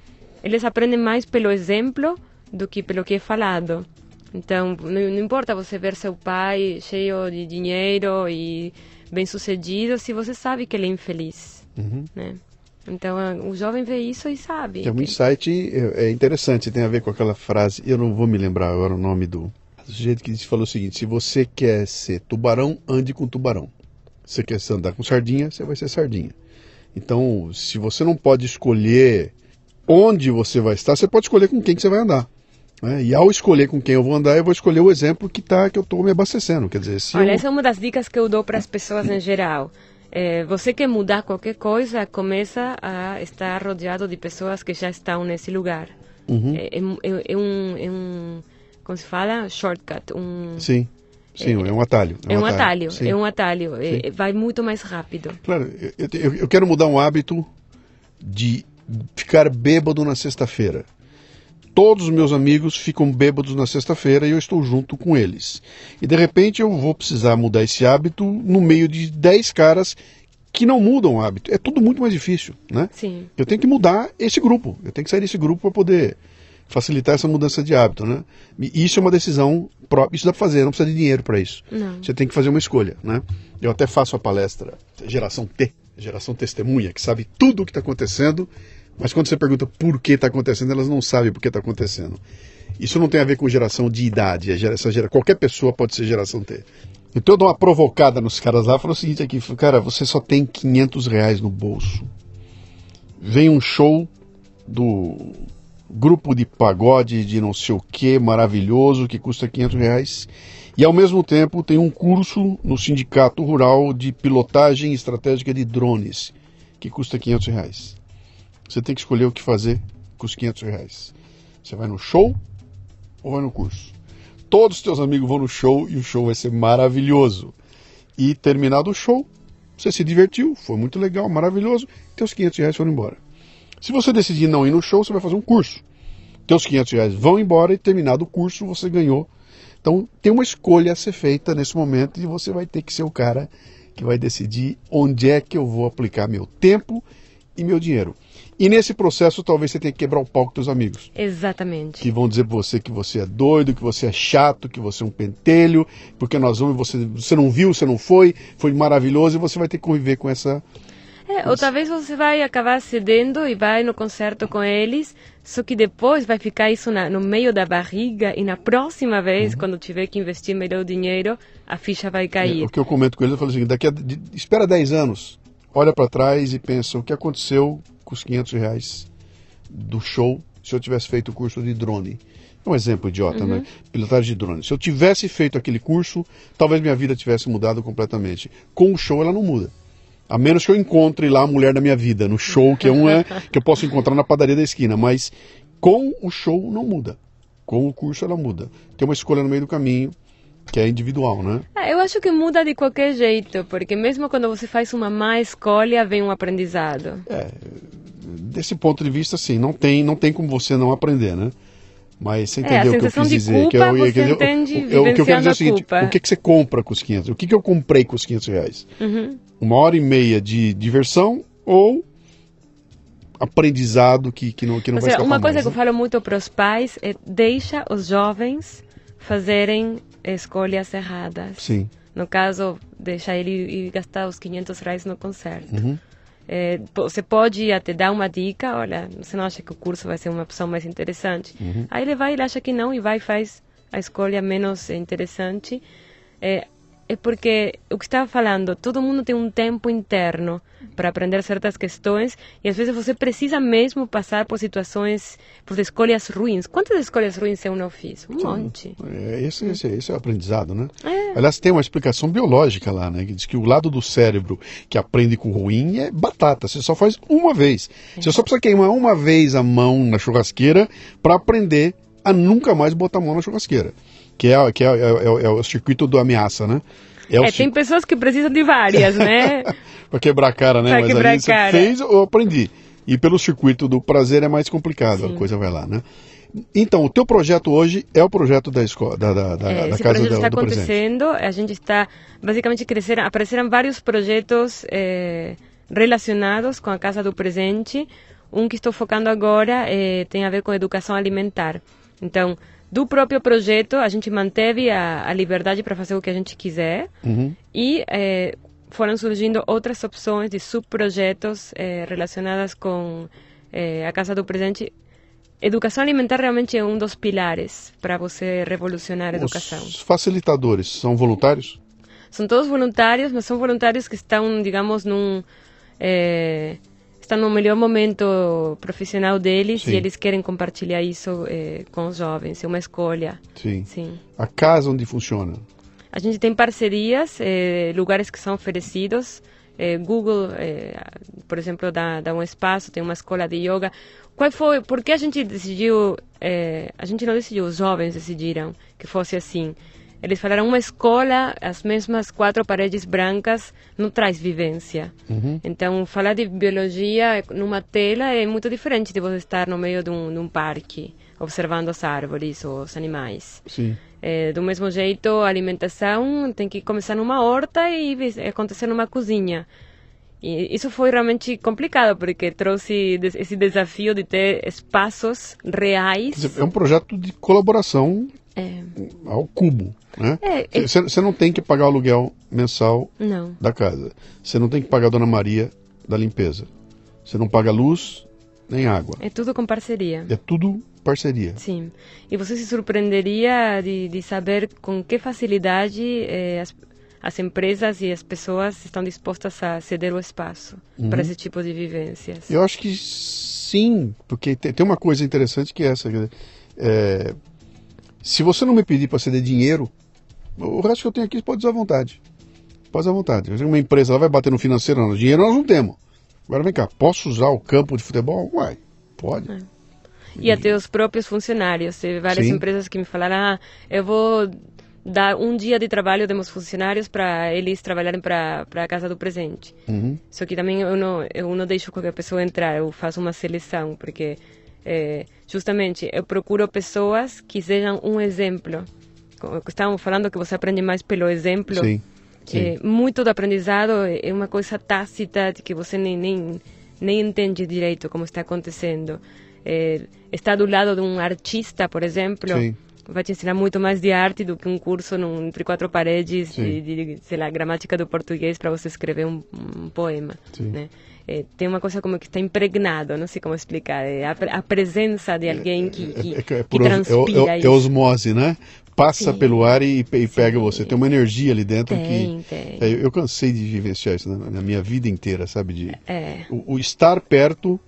eles aprendem mais pelo exemplo do que pelo que é falado. Então, não, não importa você ver seu pai cheio de dinheiro e bem-sucedido se você sabe que ele é infeliz, uhum. né? Então, o jovem vê isso e sabe.
É um insight é, interessante, tem a ver com aquela frase, eu não vou me lembrar agora o nome do sujeito que falou o seguinte: se você quer ser tubarão, ande com tubarão. Se você quer andar com sardinha, você vai ser sardinha. Então, se você não pode escolher onde você vai estar, você pode escolher com quem que você vai andar. Né? E ao escolher com quem eu vou andar, eu vou escolher o exemplo que tá que eu estou me abastecendo. Quer dizer,
Olha,
eu...
essa é uma das dicas que eu dou para as pessoas em geral. É, você quer mudar qualquer coisa, começa a estar rodeado de pessoas que já estão nesse lugar. Uhum. É, é, é, um, é um, como se fala, shortcut. Um,
Sim. Sim, é, um atalho.
É um atalho, atalho é um atalho. É, vai muito mais rápido.
Claro, eu, eu, eu quero mudar um hábito de ficar bêbado na sexta-feira todos os meus amigos ficam bêbados na sexta-feira e eu estou junto com eles. E de repente eu vou precisar mudar esse hábito no meio de 10 caras que não mudam o hábito. É tudo muito mais difícil, né?
Sim.
Eu tenho que mudar esse grupo. Eu tenho que sair desse grupo para poder facilitar essa mudança de hábito, né? E isso é uma decisão própria. Isso dá para fazer, não precisa de dinheiro para isso.
Não.
Você tem que fazer uma escolha, né? Eu até faço a palestra Geração T, Geração Testemunha, que sabe tudo o que está acontecendo mas quando você pergunta por que está acontecendo, elas não sabem por que está acontecendo. Isso não tem a ver com geração de idade. Essa gera, qualquer pessoa pode ser geração T. Então eu dou uma provocada nos caras lá. Falo o seguinte aqui, cara, você só tem 500 reais no bolso. Vem um show do grupo de pagode de não sei o que maravilhoso que custa 500 reais. E ao mesmo tempo tem um curso no Sindicato Rural de Pilotagem Estratégica de Drones que custa 500 reais. Você tem que escolher o que fazer com os 500 reais. Você vai no show ou vai no curso? Todos os teus amigos vão no show e o show vai ser maravilhoso. E terminado o show, você se divertiu, foi muito legal, maravilhoso, teus 500 reais foram embora. Se você decidir não ir no show, você vai fazer um curso. Teus 500 reais vão embora e terminado o curso você ganhou. Então tem uma escolha a ser feita nesse momento e você vai ter que ser o cara que vai decidir onde é que eu vou aplicar meu tempo e meu dinheiro. E nesse processo, talvez você tenha que quebrar o pau com seus amigos.
Exatamente.
Que vão dizer pra você que você é doido, que você é chato, que você é um pentelho, porque nós vamos, você, você não viu, você não foi, foi maravilhoso, e você vai ter que conviver com essa.
É, ou talvez você vai acabar cedendo e vai no concerto com eles, só que depois vai ficar isso na, no meio da barriga e na próxima vez, uhum. quando tiver que investir melhor o dinheiro, a ficha vai cair.
É, o que eu comento com eles, eu falo assim, daqui a, de, espera 10 anos, olha para trás e pensa o que aconteceu com os 500 reais do show se eu tivesse feito o curso de drone. É um exemplo idiota, né? uhum. né? Pilotagem de drone. Se eu tivesse feito aquele curso, talvez minha vida tivesse mudado completamente. Com o show ela não muda. A menos que eu encontre lá a mulher da minha vida no show, que é uma *laughs* que eu posso encontrar na padaria da esquina. Mas com o show não muda. Com o curso ela muda. Tem uma escolha no meio do caminho que é individual, né?
É, eu acho que muda de qualquer jeito, porque mesmo quando você faz uma má escolha, vem um aprendizado.
É, desse ponto de vista, sim, não tem, não tem como você não aprender, né? Mas você
É,
entendeu o que eu quis dizer?
culpa
que eu,
você entende
o, o, o que eu quero dizer é o seguinte:
culpa.
o que, que você compra com os 500? O que, que eu comprei com os 500 reais?
Uhum.
Uma hora e meia de diversão ou aprendizado que, que não, que não
Ou
vai
seja, uma coisa
mais,
que eu
né?
falo muito para os pais é deixa os jovens fazerem escolhas erradas.
Sim.
No caso, deixar ele ir gastar os 500 reais no concerto.
Uhum.
É, você pode até dar uma dica, olha, você não acha que o curso vai ser uma opção mais interessante?
Uhum.
Aí ele vai, ele acha que não e vai e faz a escolha menos interessante. É, é porque o que estava falando, todo mundo tem um tempo interno para aprender certas questões e às vezes você precisa mesmo passar por situações, por escolhas ruins. Quantas escolhas ruins eu não fiz? Um monte.
É, esse, esse, esse é o aprendizado, né?
É.
Aliás, tem uma explicação biológica lá, né? Que diz que o lado do cérebro que aprende com ruim é batata. Você só faz uma vez. Você só precisa queimar uma vez a mão na churrasqueira para aprender a nunca mais botar a mão na churrasqueira. Que é, que é, é, é- é o circuito do ameaça, né? É,
É, tem pessoas que precisam de várias, né? *laughs*
Para quebrar a cara, né?
Pra
Mas
quebrar
ali
a
você
cara.
fez, eu aprendi. E pelo circuito do prazer é mais complicado, a
Sim.
coisa vai lá, né? Então, o teu projeto hoje é o projeto da escola, da, da, da,
É,
da casa
projeto
da,
está
do presente.
acontecendo, a gente está basicamente apareceram vários projetos eh, relacionados com a Casa do Presente. Um que estou focando agora eh, tem a ver com educação alimentar. Então, do próprio projeto, a gente manteve a, a liberdade para fazer o que a gente quiser
Uhum.
e eh, foram surgindo outras opções de subprojetos eh, relacionadas com eh, a Casa do Presente. Educação alimentar realmente é um dos pilares para você revolucionar a educação.
Os facilitadores são voluntários?
São todos voluntários, mas são voluntários que estão, digamos, num eh, estão no melhor momento profissional deles
Sim.
e eles querem compartilhar isso eh, com os jovens. É uma escolha,
Sim.
sim.
A casa onde funciona?
A gente tem parcerias, eh, lugares que são oferecidos. Eh, Google, por exemplo, dá, dá um espaço, tem uma escola de yoga. Qual foi? Por que a gente decidiu? a gente não decidiu, os jovens decidiram que fosse assim. Eles falaram uma escola, as mesmas quatro paredes brancas, não traz vivência. Então, falar de biologia numa tela é muito diferente de você estar no meio de um, de um parque, observando as árvores ou os animais.
Sim.
É, do mesmo jeito, a alimentação tem que começar numa horta e acontecer numa cozinha. E isso foi realmente complicado, porque trouxe esse desafio de ter espaços reais.
É um projeto de colaboração
É,
ao cubo, né?
É, é-
Você você não tem que pagar o aluguel mensal
não.
da casa. Você não tem que pagar a Dona Maria da limpeza. Você não paga luz nem água.
É tudo com parceria.
É tudo parceria.
Sim. E você se surpreenderia de, de saber com que facilidade eh, as, as empresas e as pessoas estão dispostas a ceder o espaço para esse tipo de vivências.
Eu acho que sim, porque tem, tem uma coisa interessante que é essa. é, se você não me pedir para ceder dinheiro, o resto que eu tenho aqui pode usar à vontade. Pode usar à vontade. Uma empresa ela vai bater no financeiro, não, dinheiro nós não temos. Agora vem cá, posso usar o campo de futebol? Uai, pode.
E até os próprios funcionários. Teve várias
Sim.
empresas que me falaram: ah, eu vou dar um dia de trabalho de meus funcionários para eles trabalharem para a Casa do Presente.
Uhum.
Só que também eu não, eu não deixo qualquer pessoa entrar, eu faço uma seleção, porque eh, justamente eu procuro pessoas que sejam um exemplo. Estávamos falando que você aprende mais pelo exemplo.
Sim. sim.
É, muito do aprendizado é uma coisa tácita que você nem, nem, nem entende direito como está acontecendo. É, estar do lado de um artista, por exemplo,
Sim.
vai te ensinar muito mais de arte do que um curso num, entre quatro paredes de, de, sei lá, gramática do português para você escrever um, um poema.
Sim.
Né? É, tem uma coisa como que está impregnado, não sei como explicar, é a, a presença de alguém que, que,
É, é, é
que
é,
transpira
é,
isso.
é osmose, né? Passa
Sim.
pelo ar e, e pega você. Tem uma energia ali dentro
Tem,
que.
tem.
É, eu, cansei de vivenciar isso na, na minha vida inteira, sabe? De,
É.
o, o estar perto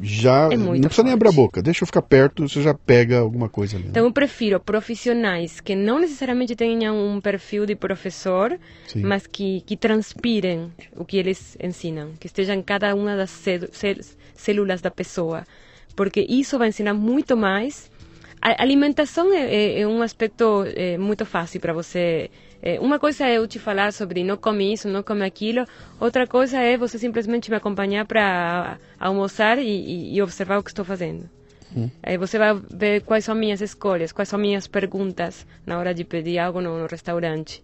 já.
É
não precisa nem abrir a boca. Deixa eu ficar perto, você já pega alguma coisa ali. né?
Então eu prefiro profissionais que não necessariamente tenham um perfil de professor,
Sim.
mas que, que transpirem o que eles ensinam, que estejam em cada uma das célu- cél- células da pessoa, porque isso vai ensinar muito mais. A alimentação é, é- é um aspecto é, muito fácil para você. É, uma coisa é eu te falar sobre não come isso, não come aquilo. Outra coisa é você simplesmente me acompanhar para almoçar e, e- e observar o que estou fazendo. Aí você vai ver quais são minhas escolhas, quais são minhas perguntas na hora de pedir algo no, no restaurante.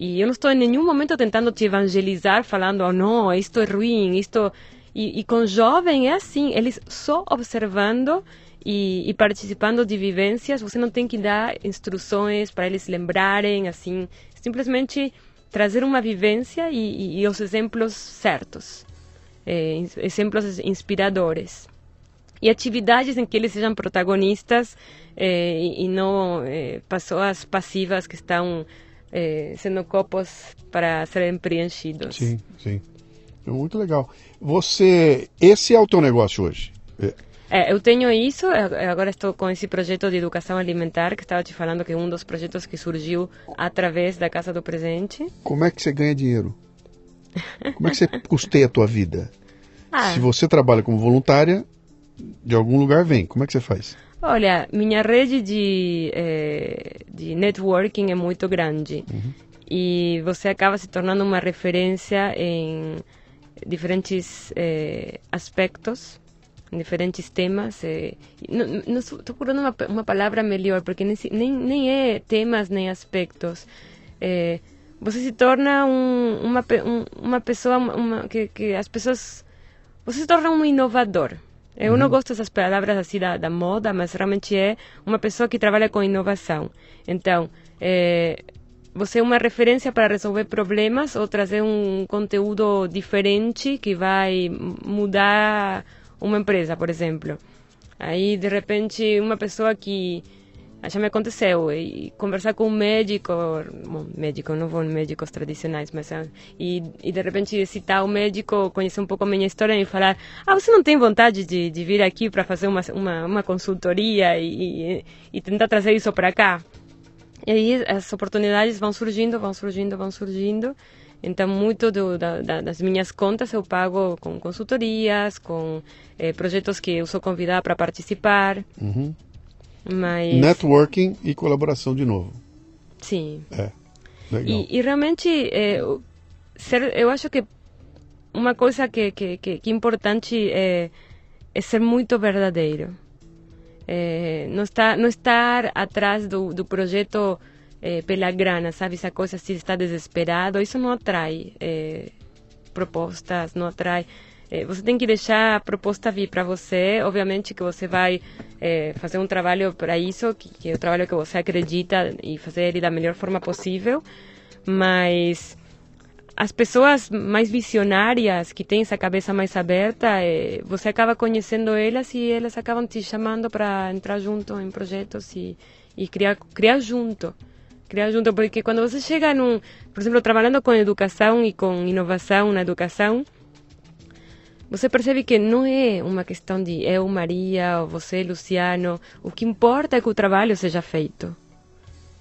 E eu não estou em nenhum momento tentando te evangelizar, falando, oh, não, isto é ruim, isto... E, e com jovem é assim, eles só observando e, e, participando de vivências, você não tem que dar instruções para eles lembrarem, assim, simplesmente trazer uma vivência e, e, e os exemplos certos, é, exemplos inspiradores. E atividades em que eles sejam protagonistas é, e, não é, pessoas passivas que estão sendo copos para serem preenchidos.
Sim, sim. Muito legal. Você, esse é o teu negócio hoje?
É, eu tenho isso, agora estou com esse projeto de educação alimentar, que estava te falando que é um dos projetos que surgiu através da Casa do Presente.
Como é que você ganha dinheiro? Como é que você custeia a tua vida? *laughs* Ah. Se você trabalha como voluntária, de algum lugar vem. Como é que você faz?
Olha, minha rede de, eh, de networking é muito grande. Uhum. E você acaba se tornando uma referência em diferentes eh, aspectos em diferentes temas. Eh, não estou procurando uma, uma palavra melhor, porque nem, nem, nem é temas nem aspectos. Eh, você se torna um, uma, um, uma pessoa uma, que, que as pessoas. Você se torna um inovador. Eu uhum. não gosto dessas palavras assim da, da, moda, mas realmente é uma pessoa que trabalha com inovação. Então, é, você é uma referência para resolver problemas ou trazer um conteúdo diferente que vai mudar uma empresa, por exemplo. Aí, de repente, uma pessoa que já me aconteceu e conversar com um médico, bom, médico, não vou médicos tradicionais, mas e, e de repente citar o médico, conhecer um pouco a minha história e falar, ah, você não tem vontade de, de vir aqui para fazer uma, uma, uma consultoria e, e tentar trazer isso para cá? E aí as oportunidades vão surgindo, vão surgindo, vão surgindo. Então, muito do, da, das minhas contas eu pago com consultorias, com eh, projetos que eu sou convidada para participar.
Uhum. Mas... Networking e colaboração de novo.
Sim.
É. Legal.
E, e realmente, é, ser, eu acho que uma coisa que, que, que, que é importante é, é ser muito verdadeiro. É, não, está, não estar atrás do, do projeto é, pela grana, sabe? Essa coisa se está desesperado, isso não atrai é, propostas, não atrai. É, você tem que deixar a proposta vir para você. Obviamente que você vai é, fazer um trabalho para isso, que, que, é o trabalho que você acredita e fazer ele da melhor forma possível. Mas as pessoas mais visionárias, que têm essa cabeça mais aberta, é, você acaba conhecendo elas e elas acabam te chamando para entrar junto em projetos e, e criar, criar junto criar junto, porque quando você chega num, por exemplo, trabalhando com educação e com inovação na educação, você percebe que não é uma questão de eu, Maria, ou você, Luciano. O que importa é que o trabalho seja feito.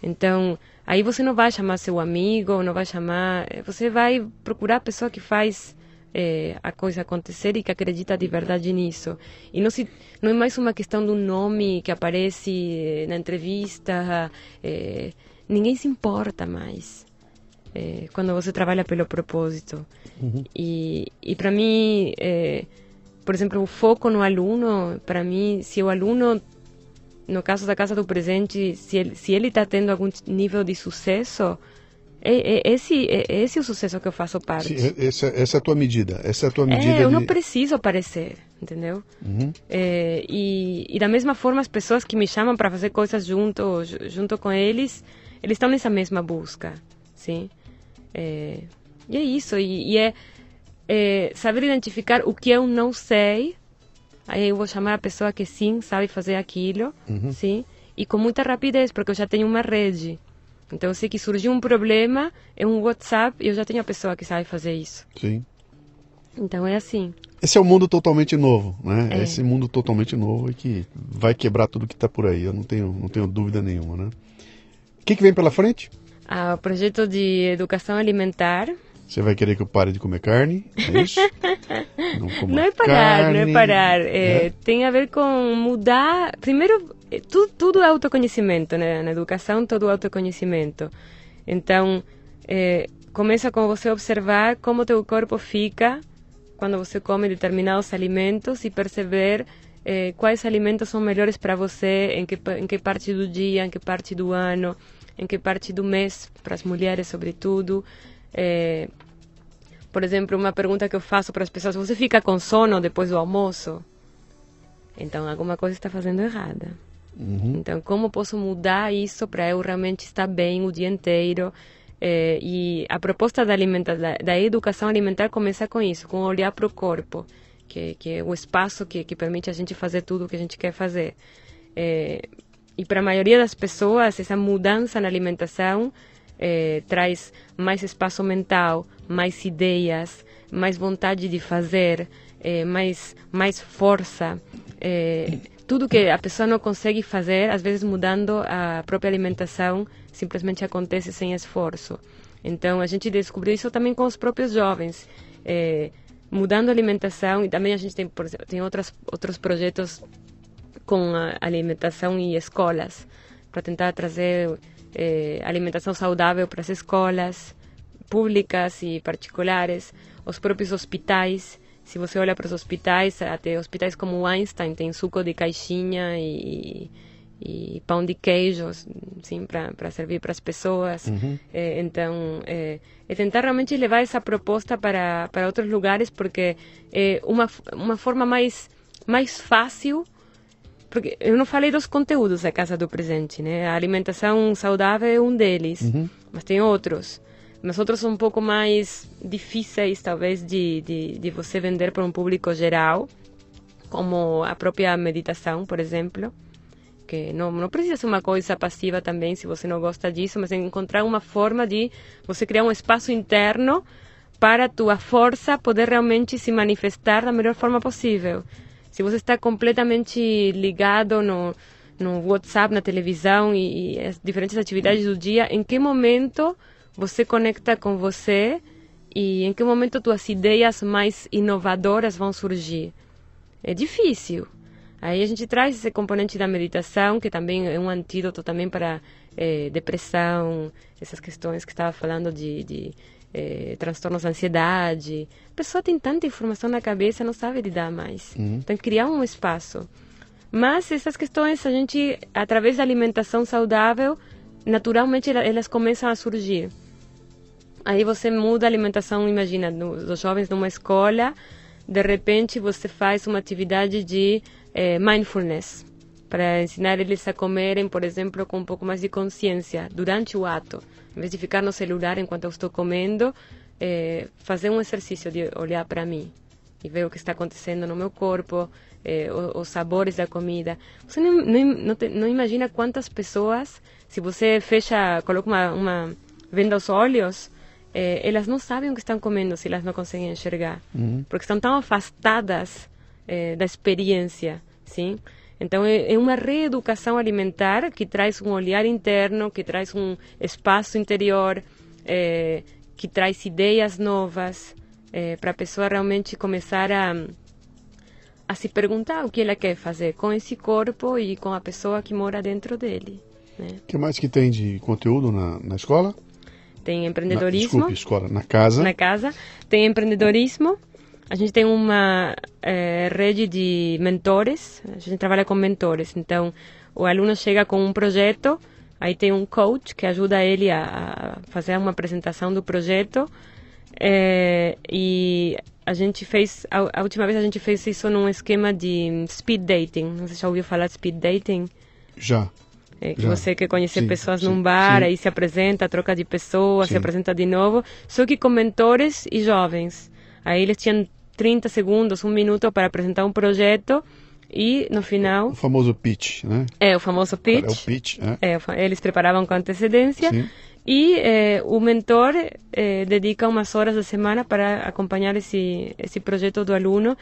Então, aí você não vai chamar seu amigo, não vai chamar. Você vai procurar a pessoa que faz é, a coisa acontecer e que acredita de verdade nisso. E não, se, não é mais uma questão do nome que aparece na entrevista. É, ninguém se importa mais é, quando você trabalha pelo propósito. Uhum. E, e para mim, é, por exemplo, o foco no aluno, para mim, se o aluno, no caso da Casa do Presente, se ele se está tendo algum nível de sucesso, é, é, esse, é, esse é o sucesso que eu faço parte.
Sim, essa, essa é a tua medida. Essa é a tua medida.
É, eu
de...
não preciso aparecer, entendeu?
Uhum.
É, e, e da mesma forma, as pessoas que me chamam para fazer coisas junto, junto com eles, eles estão nessa mesma busca, sim. É, e é isso, e, e é, é, saber identificar o que eu não sei, aí eu vou chamar a pessoa que sim sabe fazer aquilo,
uhum.
sim, e com muita rapidez, porque eu já tenho uma rede. Então eu sei que surgiu um problema, é um WhatsApp, e eu já tenho a pessoa que sabe fazer isso.
Sim.
Então é assim.
Esse é um mundo totalmente novo, né? É. Esse mundo totalmente novo e que vai quebrar tudo que está por aí, eu não tenho, não tenho dúvida nenhuma, né? O que, que vem pela frente?
Ah, o projeto de educação alimentar.
Você vai querer que eu pare de comer carne? É isso? *laughs*
não, não, é parar, carne, não é parar. É, é. Tem a ver com mudar. Primeiro, é, tudo, tudo é autoconhecimento, né? Na educação, todo é autoconhecimento. Então, é, começa com você observar como teu corpo fica quando você come determinados alimentos e perceber é, quais alimentos são melhores para você, em que, em que parte do dia, em que parte do ano, em que parte do mês, para as mulheres sobretudo. É, por exemplo, uma pergunta que eu faço para as pessoas: você fica com sono depois do almoço? Então, alguma coisa está fazendo errada. Uhum. Então, como posso mudar isso para eu realmente estar bem o dia inteiro? É, e a proposta da, alimenta da, da, educação alimentar começa com isso, com olhar para o corpo, que, que é o espaço que, que permite a gente fazer tudo o que a gente quer fazer. É, e para a maioria das pessoas, essa mudança na alimentação é, traz mais espaço mental, mais ideias, mais vontade de fazer, é, mais, mais força. É, tudo que a pessoa não consegue fazer, às vezes mudando a própria alimentação, simplesmente acontece sem esforço. Então a gente descobriu isso também com os próprios jovens, é, mudando a alimentação e também a gente tem, por exemplo, tem outras, outros projetos com alimentação e escolas para tentar trazer é, alimentação saudável para as escolas públicas e particulares, os próprios hospitais. Se você olha para os hospitais, até hospitais como o Einstein tem suco de caixinha e, e pão de queijo, sim, para servir para as pessoas. Uhum. É, então, é, é, tentar realmente levar essa proposta para, para outros lugares, porque é uma, uma forma mais, mais fácil porque eu não falei dos conteúdos da Casa do Presente, né? A alimentação saudável é um deles, uhum. mas tem outros. Mas outros são um pouco mais difíceis, talvez, de, de, de você vender para um público geral, como a própria meditação, por exemplo. Que não, não precisa ser uma coisa passiva também, se você não gosta disso, mas encontrar uma forma de você criar um espaço interno para a tua força poder realmente se manifestar da melhor forma possível. Se você está completamente ligado no, no WhatsApp, na televisão e, e as diferentes atividades do dia, em que momento você conecta com você e em que momento tuas ideias mais inovadoras vão surgir? É difícil. Aí a gente traz esse componente da meditação, que também é um antídoto também para é, depressão, essas questões que estava falando de, de é, transtornos de ansiedade. A pessoa tem tanta informação na cabeça, não sabe lidar mais. Uhum. Que criar um espaço. Mas essas questões, a gente, através da alimentação saudável, naturalmente elas começam a surgir. Aí você muda a alimentação, imagina, dos jovens numa escola, de repente você faz uma atividade de é, mindfulness para ensinar eles a comerem, por exemplo, com um pouco mais de consciência durante o ato. Em vez de ficar no celular enquanto eu estou comendo, é, fazer um exercício de olhar para mim e ver o que está acontecendo no meu corpo, é, os, os, sabores da comida. Você não, não, não, te, não, imagina quantas pessoas, se você fecha, coloca uma, uma venda aos olhos, elas não sabem o que estão comendo se elas não conseguem enxergar, uhum. porque estão tão afastadas da experiência, sim? Então, é, é uma reeducação alimentar que traz um olhar interno, que traz um espaço interior, é, que traz ideias novas é, para a pessoa realmente começar a, a se perguntar o que ela quer fazer com esse corpo e com a pessoa que mora dentro dele.
O né? que mais que tem de conteúdo na, na escola?
Tem empreendedorismo.
Na, desculpe, escola. Na casa?
Na casa. Tem empreendedorismo a gente tem uma é, rede de mentores, a gente trabalha com mentores. Então, o aluno chega com um projeto, aí tem um coach que ajuda ele a, fazer uma apresentação do projeto. É, e a gente fez, a, a, última vez a gente fez isso num esquema de speed dating. Você já ouviu falar de speed dating?
Já.
É, que você quer conhecer sim, pessoas sim, num bar, sim. aí se apresenta, troca de pessoas, se apresenta de novo, só que com mentores e jovens. Aí eles tinham 30 segundos, um minuto para apresentar um projeto e no final...
O famoso pitch, né?
É, o famoso pitch.
É o pitch, né?
É, eles preparavam com antecedência. Sim. E é, o mentor é, dedica umas horas da semana para acompanhar esse, esse projeto do aluno.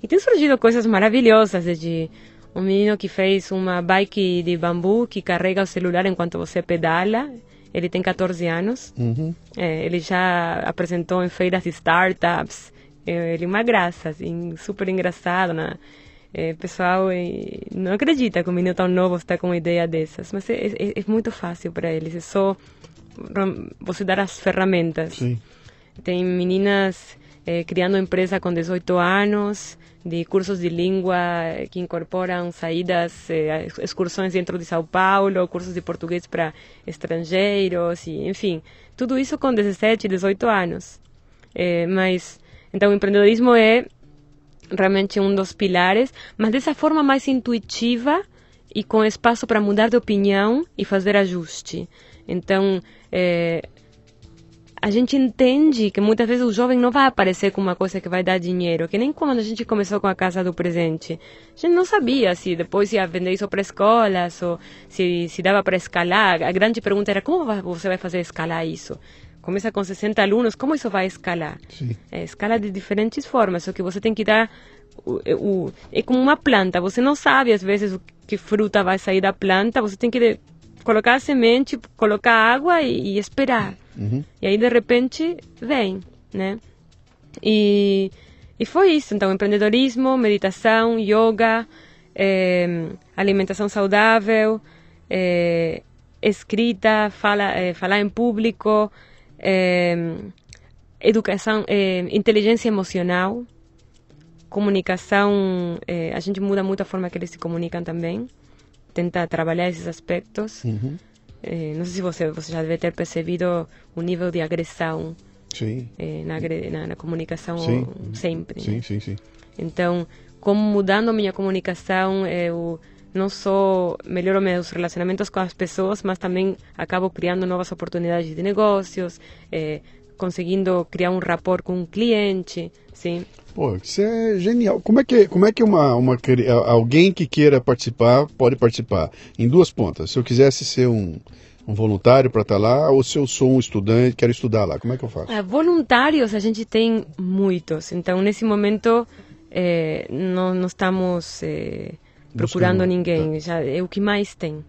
E tem surgido coisas maravilhosas, desde um menino que fez uma bike de bambu que carrega o celular enquanto você pedala. Ele tem 14 anos. Uhum. É, ele já apresentou em feiras de startups. É, ele é uma graça, assim, super engraçado, né? É, pessoal é, não acredita que um menino tão novo está com uma ideia dessas, mas é, é, é muito fácil para eles, é só você dar as ferramentas.
Sim.
Tem meninas é, criando empresa com 18 anos, de cursos de língua que incorporam saídas, eh, excursões dentro de São Paulo, cursos de português para estrangeiros, e, enfim, tudo isso com 17, 18 anos. Eh, mas, então, o empreendedorismo é realmente um dos pilares, mas dessa forma mais intuitiva e com espaço para mudar de opinião e fazer ajuste. Então, é, a gente entende que muitas vezes o jovem não vai aparecer com uma coisa que vai dar dinheiro, que nem quando a gente começou com a Casa do Presente. A gente não sabia se depois ia vender isso para escolas ou se, se dava para escalar. A grande pergunta era como você vai fazer escalar isso? Começa com 60 alunos, como isso vai escalar? É, escala de diferentes formas, só que você tem que dar o, o, é como uma planta, você não sabe às vezes o que fruta vai sair da planta, você tem que colocar a semente, colocar água e, e esperar. Uhum. E aí de repente vem, né? E, e foi isso, então empreendedorismo, meditação, yoga, é, alimentação saudável, é, escrita, fala, é, falar em público, educação, inteligência emocional, comunicação, a gente muda muito a forma que eles se comunicam também tenta trabalhar esses aspectos. Uhum. Eh, não sei se você, você já deve ter percebido o nível de agressão eh, na, na, na, comunicação sim. sempre.
Sim, sim, sim.
Então, como mudando a minha comunicação, eu não só melhoro meus relacionamentos com as pessoas, mas também acabo criando novas oportunidades de negócios, eh, conseguindo criar um rapport com um cliente, sim.
Pô, isso é genial. Como é que, como é que uma, uma, alguém que queira participar pode participar? Em duas pontas. Se eu quisesse ser um, um voluntário para estar tá lá, ou se eu sou um estudante, quero estudar lá, como é que eu faço?
Ah, voluntários a gente tem muitos. Então, nesse momento, eh, não, estamos eh, procurando Buscando. ninguém. Tá. Já é o que mais tem.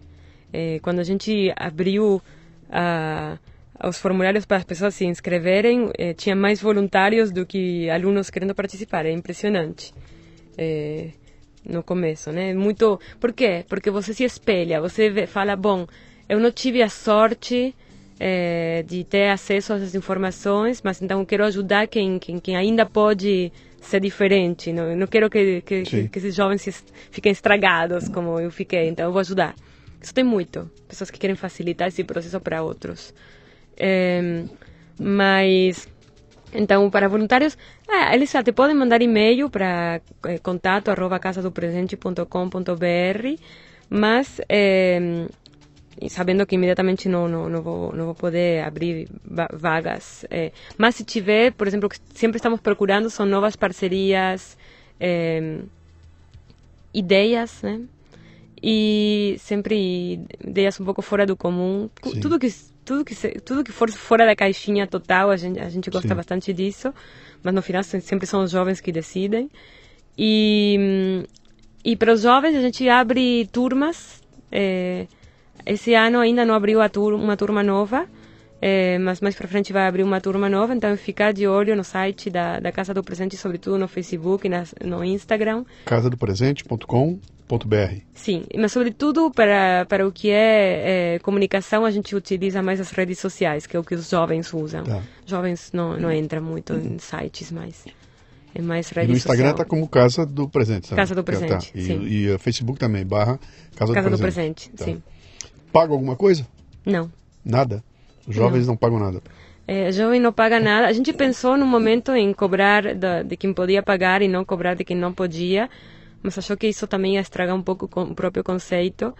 Eh, quando a gente abriu a os formulários para as pessoas se inscreverem, eh, tinha mais voluntários do que alunos querendo participar. É impressionante. Eh, no começo, né? Muito. Por quê? Porque você se espelha, você vê, fala, bom, eu não tive a sorte eh, de ter acesso a essas informações, mas então quero ajudar quem, quem, quem ainda pode ser diferente. Não, não quero que, que, que, que esses jovens fiquem estragados como eu fiquei, então eu vou ajudar. Isso tem muito. Pessoas que querem facilitar esse processo para outros. É, mas então, para voluntários, é, eles até podem mandar e-mail para é, contato arroba casadopresente.com.br, mas é, sabendo que imediatamente não, não, não, vou, não vou poder abrir vagas. É, mas se tiver, por exemplo, que sempre estamos procurando são novas parcerias, é, ideias, né? E sempre ideias um pouco fora do comum. Sim. Tudo que tudo que tudo que for fora da caixinha total a gente a gente gosta Sim. bastante disso mas no final sempre são os jovens que decidem e e para os jovens a gente abre turmas é, esse ano ainda não abriu a tur uma turma nova é, mas mais para frente vai abrir uma turma nova então ficar de olho no site da, da Casa do Presente sobretudo no Facebook e no Instagram
casadopresente.com .br.
Sim, mas sobretudo para, para o que é, é, comunicação, a gente utiliza mais as redes sociais, que é o que os jovens usam. Tá. Jovens não, não entram muito em sites mais. É mais redes
e no Instagram está como Casa do Presente.
Sabe? Casa do Presente, tá.
e,
sim.
E o Facebook também, barra Casa,
Casa
do,
do Presente. Tá. sim.
Paga alguma coisa?
Não.
Nada? Os jovens não, não pagam nada?
É, jovem não paga nada. A gente pensou no momento em cobrar de, de quem podia pagar e não cobrar de quem não podia, mas achou que isso também ia estragar um pouco o próprio conceito.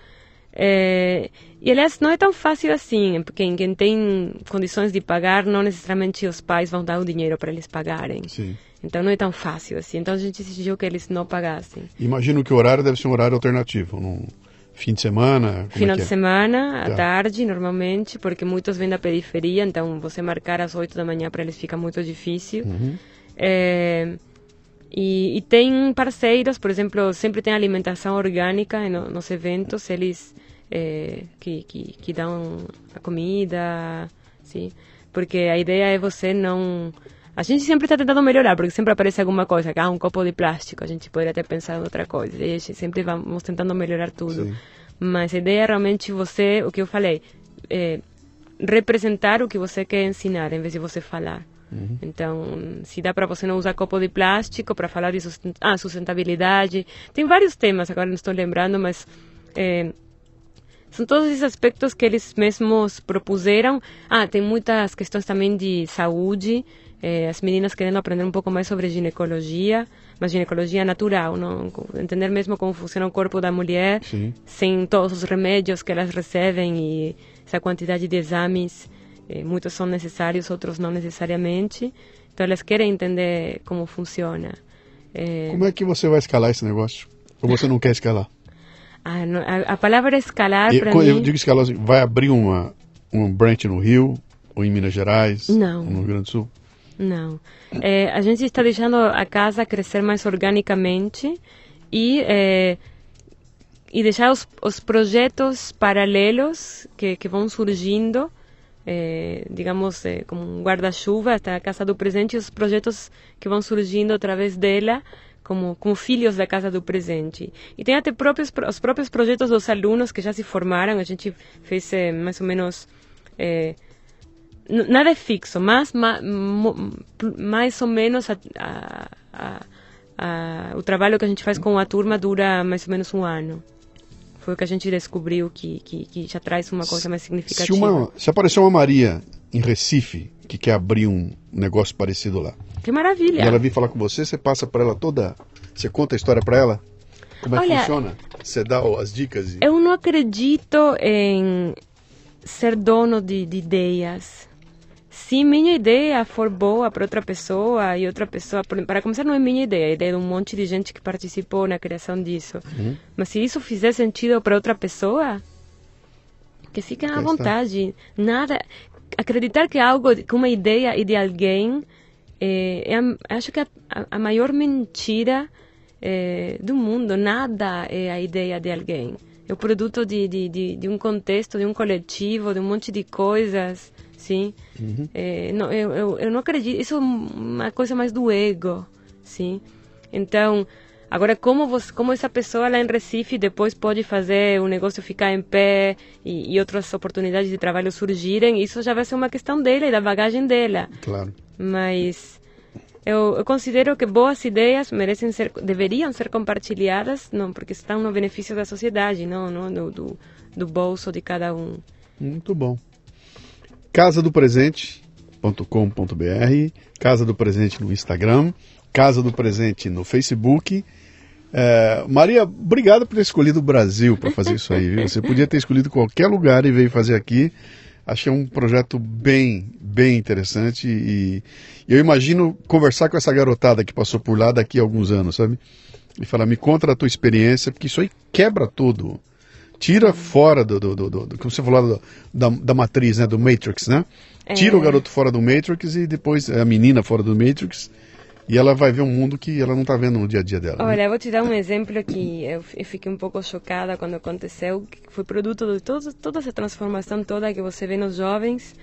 É, e aliás, não é tão fácil assim, porque quem tem condições de pagar, não necessariamente os pais vão dar o dinheiro para eles pagarem.
Sim.
Então não é tão fácil assim. Então a gente decidiu que eles não pagassem.
Imagino que o horário deve ser um horário alternativo, num fim de semana.
Final
é
de é? semana, à tá. tarde, normalmente, porque muitos vêm da periferia, então você marcar às 8 da manhã para eles fica muito difícil. Uhum. É, e, e, tem parceiros, por exemplo, sempre tem alimentação orgânica no, nos eventos, eles é, que, que, que dão a comida, sim. Porque a ideia é você não... A gente sempre está tentando melhorar, porque sempre aparece alguma coisa, ah, um copo de plástico, a gente poderia ter pensado em outra coisa. E a gente sempre vamos tentando melhorar tudo. Sim. Mas a ideia é realmente você, o que eu falei, é, representar o que você quer ensinar, em vez de você falar. Uhum. Então, se dá para você não usar copo de plástico para falar de sustent ah, sustentabilidade. Tem vários temas, agora não estou lembrando, mas é, são todos esses aspectos que eles mesmos propuseram. Ah, tem muitas questões também de saúde. É, as meninas querendo aprender um pouco mais sobre ginecologia, mas ginecologia natural, não? entender mesmo como funciona o corpo da mulher, Sim. sem todos os remédios que elas recebem e essa quantidade de exames eh, muitos são necessários, outros não necessariamente. Então elas querem entender como funciona.
Eh, como é que você vai escalar esse negócio? Ou você não quer escalar? *laughs*
Ah, não, a, a, palavra escalar para mim...
Eu digo escalar, assim, vai abrir uma, um branch no Rio, ou em Minas Gerais,
não.
ou no Rio Grande do Sul?
Não. É, a gente está deixando a casa crescer mais organicamente e, é, e deixar os, os projetos paralelos que, que vão surgindo é, digamos, é, como um guarda-chuva até a Casa do Presente e os projetos que vão surgindo através dela como, como filhos da Casa do Presente. E tem até próprios, os próprios projetos dos alunos que já se formaram, a gente fez é, mais ou menos... nada é fixo, mas mais, mais ou menos a, a, a, o trabalho que a gente faz com a turma dura mais ou menos um ano. Foi o que a gente descobriu que, que, que já traz uma coisa mais significativa.
Se, uma, se aparecer uma Maria em Recife que quer abrir um negócio parecido lá.
Que maravilha.
E ela vir falar com você, você passa para ela toda. Você conta a história para ela? Como é Olha, que funciona? Você dá as dicas? E...
Eu não acredito em ser dono de, de ideias se minha ideia for boa para outra pessoa e outra pessoa, para começar não é minha ideia, é a ideia de um monte de gente que participou na criação disso. Uhum. Mas se isso fizer sentido para outra pessoa, que fiquem à vontade. Nada, acreditar que algo, que uma ideia é de alguém, é, é a, acho que é a, a maior mentira é, do mundo. Nada é a ideia de alguém. É o produto de, de, de, de um contexto, de um coletivo, de um monte de coisas sim. Uhum. É, não, eu, eu, eu não acredito, isso é uma coisa mais do ego, sim. Então, agora como você, como essa pessoa lá em Recife depois pode fazer o negócio ficar em pé e, e outras oportunidades de trabalho surgirem, isso já vai ser uma questão dela e da bagagem dela.
Claro.
Mas eu, eu, considero que boas ideias merecem ser, deveriam ser compartilhadas, não porque estão no benefício da sociedade, não, não do, do, do bolso de cada um.
Muito bom casadopresente.com.br, Casa do Presente no Instagram, Casa do Presente no Facebook. É, Maria, obrigado por ter escolhido o Brasil para fazer isso aí. Viu? Você podia ter escolhido qualquer lugar e veio fazer aqui. Achei um projeto bem, bem interessante e eu imagino conversar com essa garotada que passou por lá daqui a alguns anos, sabe? E falar, me conta a tua experiência, porque isso aí quebra tudo tira fora do, do, do, do, como você falou, da, da matriz, né, do Matrix, né? É. Tira o garoto fora do Matrix e depois a menina fora do Matrix e ela vai ver um mundo que ela não está vendo no dia a dia dela.
Né? Olha, né? vou te dar um exemplo que eu, eu, fiquei um pouco chocada quando aconteceu, foi produto de todo, toda essa transformação toda que você vê nos jovens.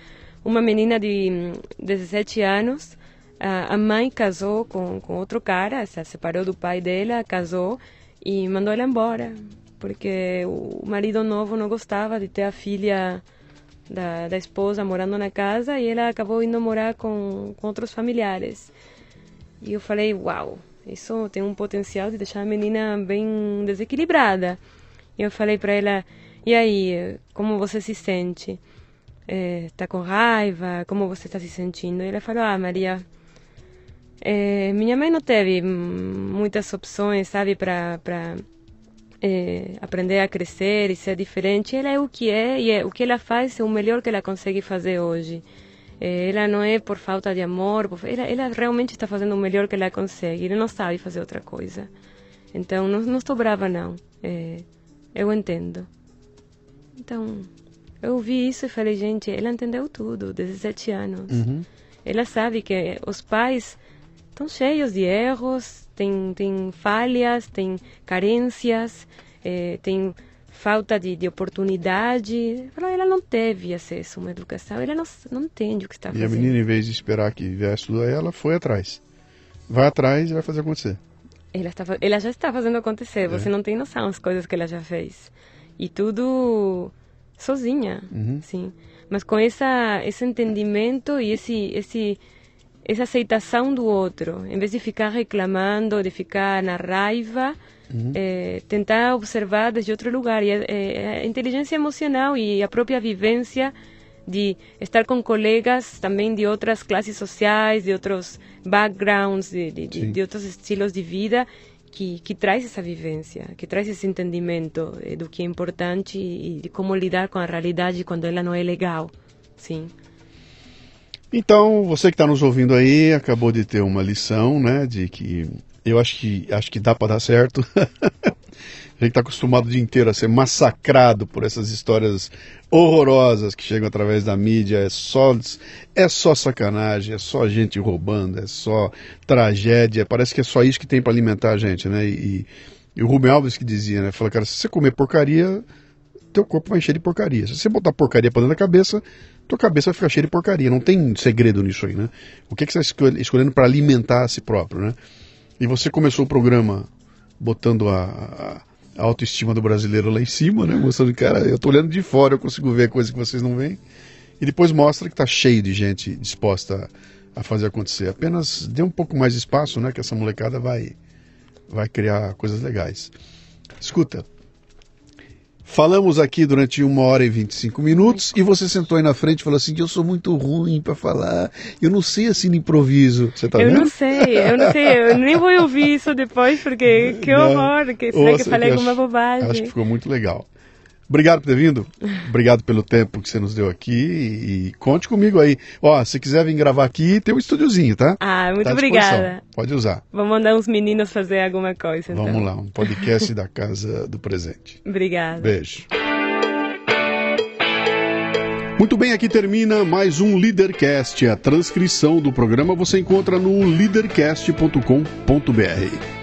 Uma menina de 17 anos, a, a mãe casou com, com outro cara, se separou do pai dela, casou e mandou ela embora porque o marido novo não gostava de ter a filha da, da esposa morando na casa e ela acabou indo morar com, com outros familiares. E eu falei, uau, isso tem um potencial de deixar a menina bem desequilibrada. E eu falei para ela, e aí, como você se sente? É, com raiva? Como você está se sentindo? E ela falou, ah, Maria, é, minha mãe não teve muitas opções, sabe, para é, aprender a crescer e ser diferente, ela é o que é e é, o que ela faz é o melhor que ela consegue fazer hoje. É, ela não é por falta de amor, por, ela, ela, realmente está fazendo o melhor que ela consegue, ela não sabe fazer outra coisa. Então, não, não estou brava, não. É, eu entendo. Então, eu ouvi isso e falei, gente, ela entendeu tudo, 17 anos. Uhum. Ela sabe que os pais estão cheios de erros, tem, tem falhas, tem carências, é, tem falta de, de oportunidade. Ela não teve acesso a uma educação, ela não, não entende o que está fazendo.
E a menina, em vez de esperar que viesse tudo ela, foi atrás. Vai atrás e vai fazer acontecer.
Ela, está, ela já está fazendo acontecer, você é. não tem noção das coisas que ela já fez. E tudo sozinha, uhum. sim. Mas com essa, esse entendimento e esse, esse essa aceitação do outro, em vez de ficar reclamando, de ficar na raiva, uhum. é, tentar observar desde outro lugar. E a, é, a inteligência emocional e a própria vivência de estar com colegas também de outras classes sociais, de outros backgrounds, de, de, de, de outros estilos de vida, que, que, traz essa vivência, que traz esse entendimento eh, do que é importante e de como lidar com a realidade quando ela não é legal. Sim.
Então, você que está nos ouvindo aí, acabou de ter uma lição, né, de que eu acho que, acho que dá para dar certo. *laughs* a gente está acostumado o dia inteiro a ser massacrado por essas histórias horrorosas que chegam através da mídia. É só, é só sacanagem, é só gente roubando, é só tragédia. Parece que é só isso que tem para alimentar a gente, né? E, e, o Rubem Alves que dizia, né? Fala, cara, se você comer porcaria, teu corpo vai encher de porcaria. Se você botar porcaria para dentro da cabeça, tua cabeça vai ficar cheia de porcaria. Não tem segredo nisso aí, né? O que, que você está escolhendo para alimentar a si próprio, né? E você começou o programa botando a, a, autoestima do brasileiro lá em cima, né? Mostrando, cara, eu tô olhando de fora, eu consigo ver coisa que vocês não veem. E depois mostra que tá cheio de gente disposta a fazer acontecer. Apenas dê um pouco mais de espaço, né? Que essa molecada vai, vai criar coisas legais. Escuta, Falamos aqui durante uma hora e 25 minutos e você sentou aí na frente e falou assim: eu sou muito ruim para falar, eu não sei assim no improviso. Você tá
eu
vendo?
não sei, eu não sei, eu nem vou ouvir isso depois porque que horror, que será que falei alguma bobagem?
Acho que ficou muito legal. Obrigado por ter vindo. Obrigado pelo tempo que você nos deu aqui e, conte comigo aí. Ó, se quiser vir gravar aqui, tem um estúdiozinho, tá?
Ah, muito tá obrigada.
Pode usar.
Vou mandar uns meninos fazer alguma coisa.
Vamos então. lá, um podcast da Casa do Presente.
Obrigada.
Beijo. Muito bem, aqui termina mais um Leadercast. A transcrição do programa você encontra no leadercast.com.br.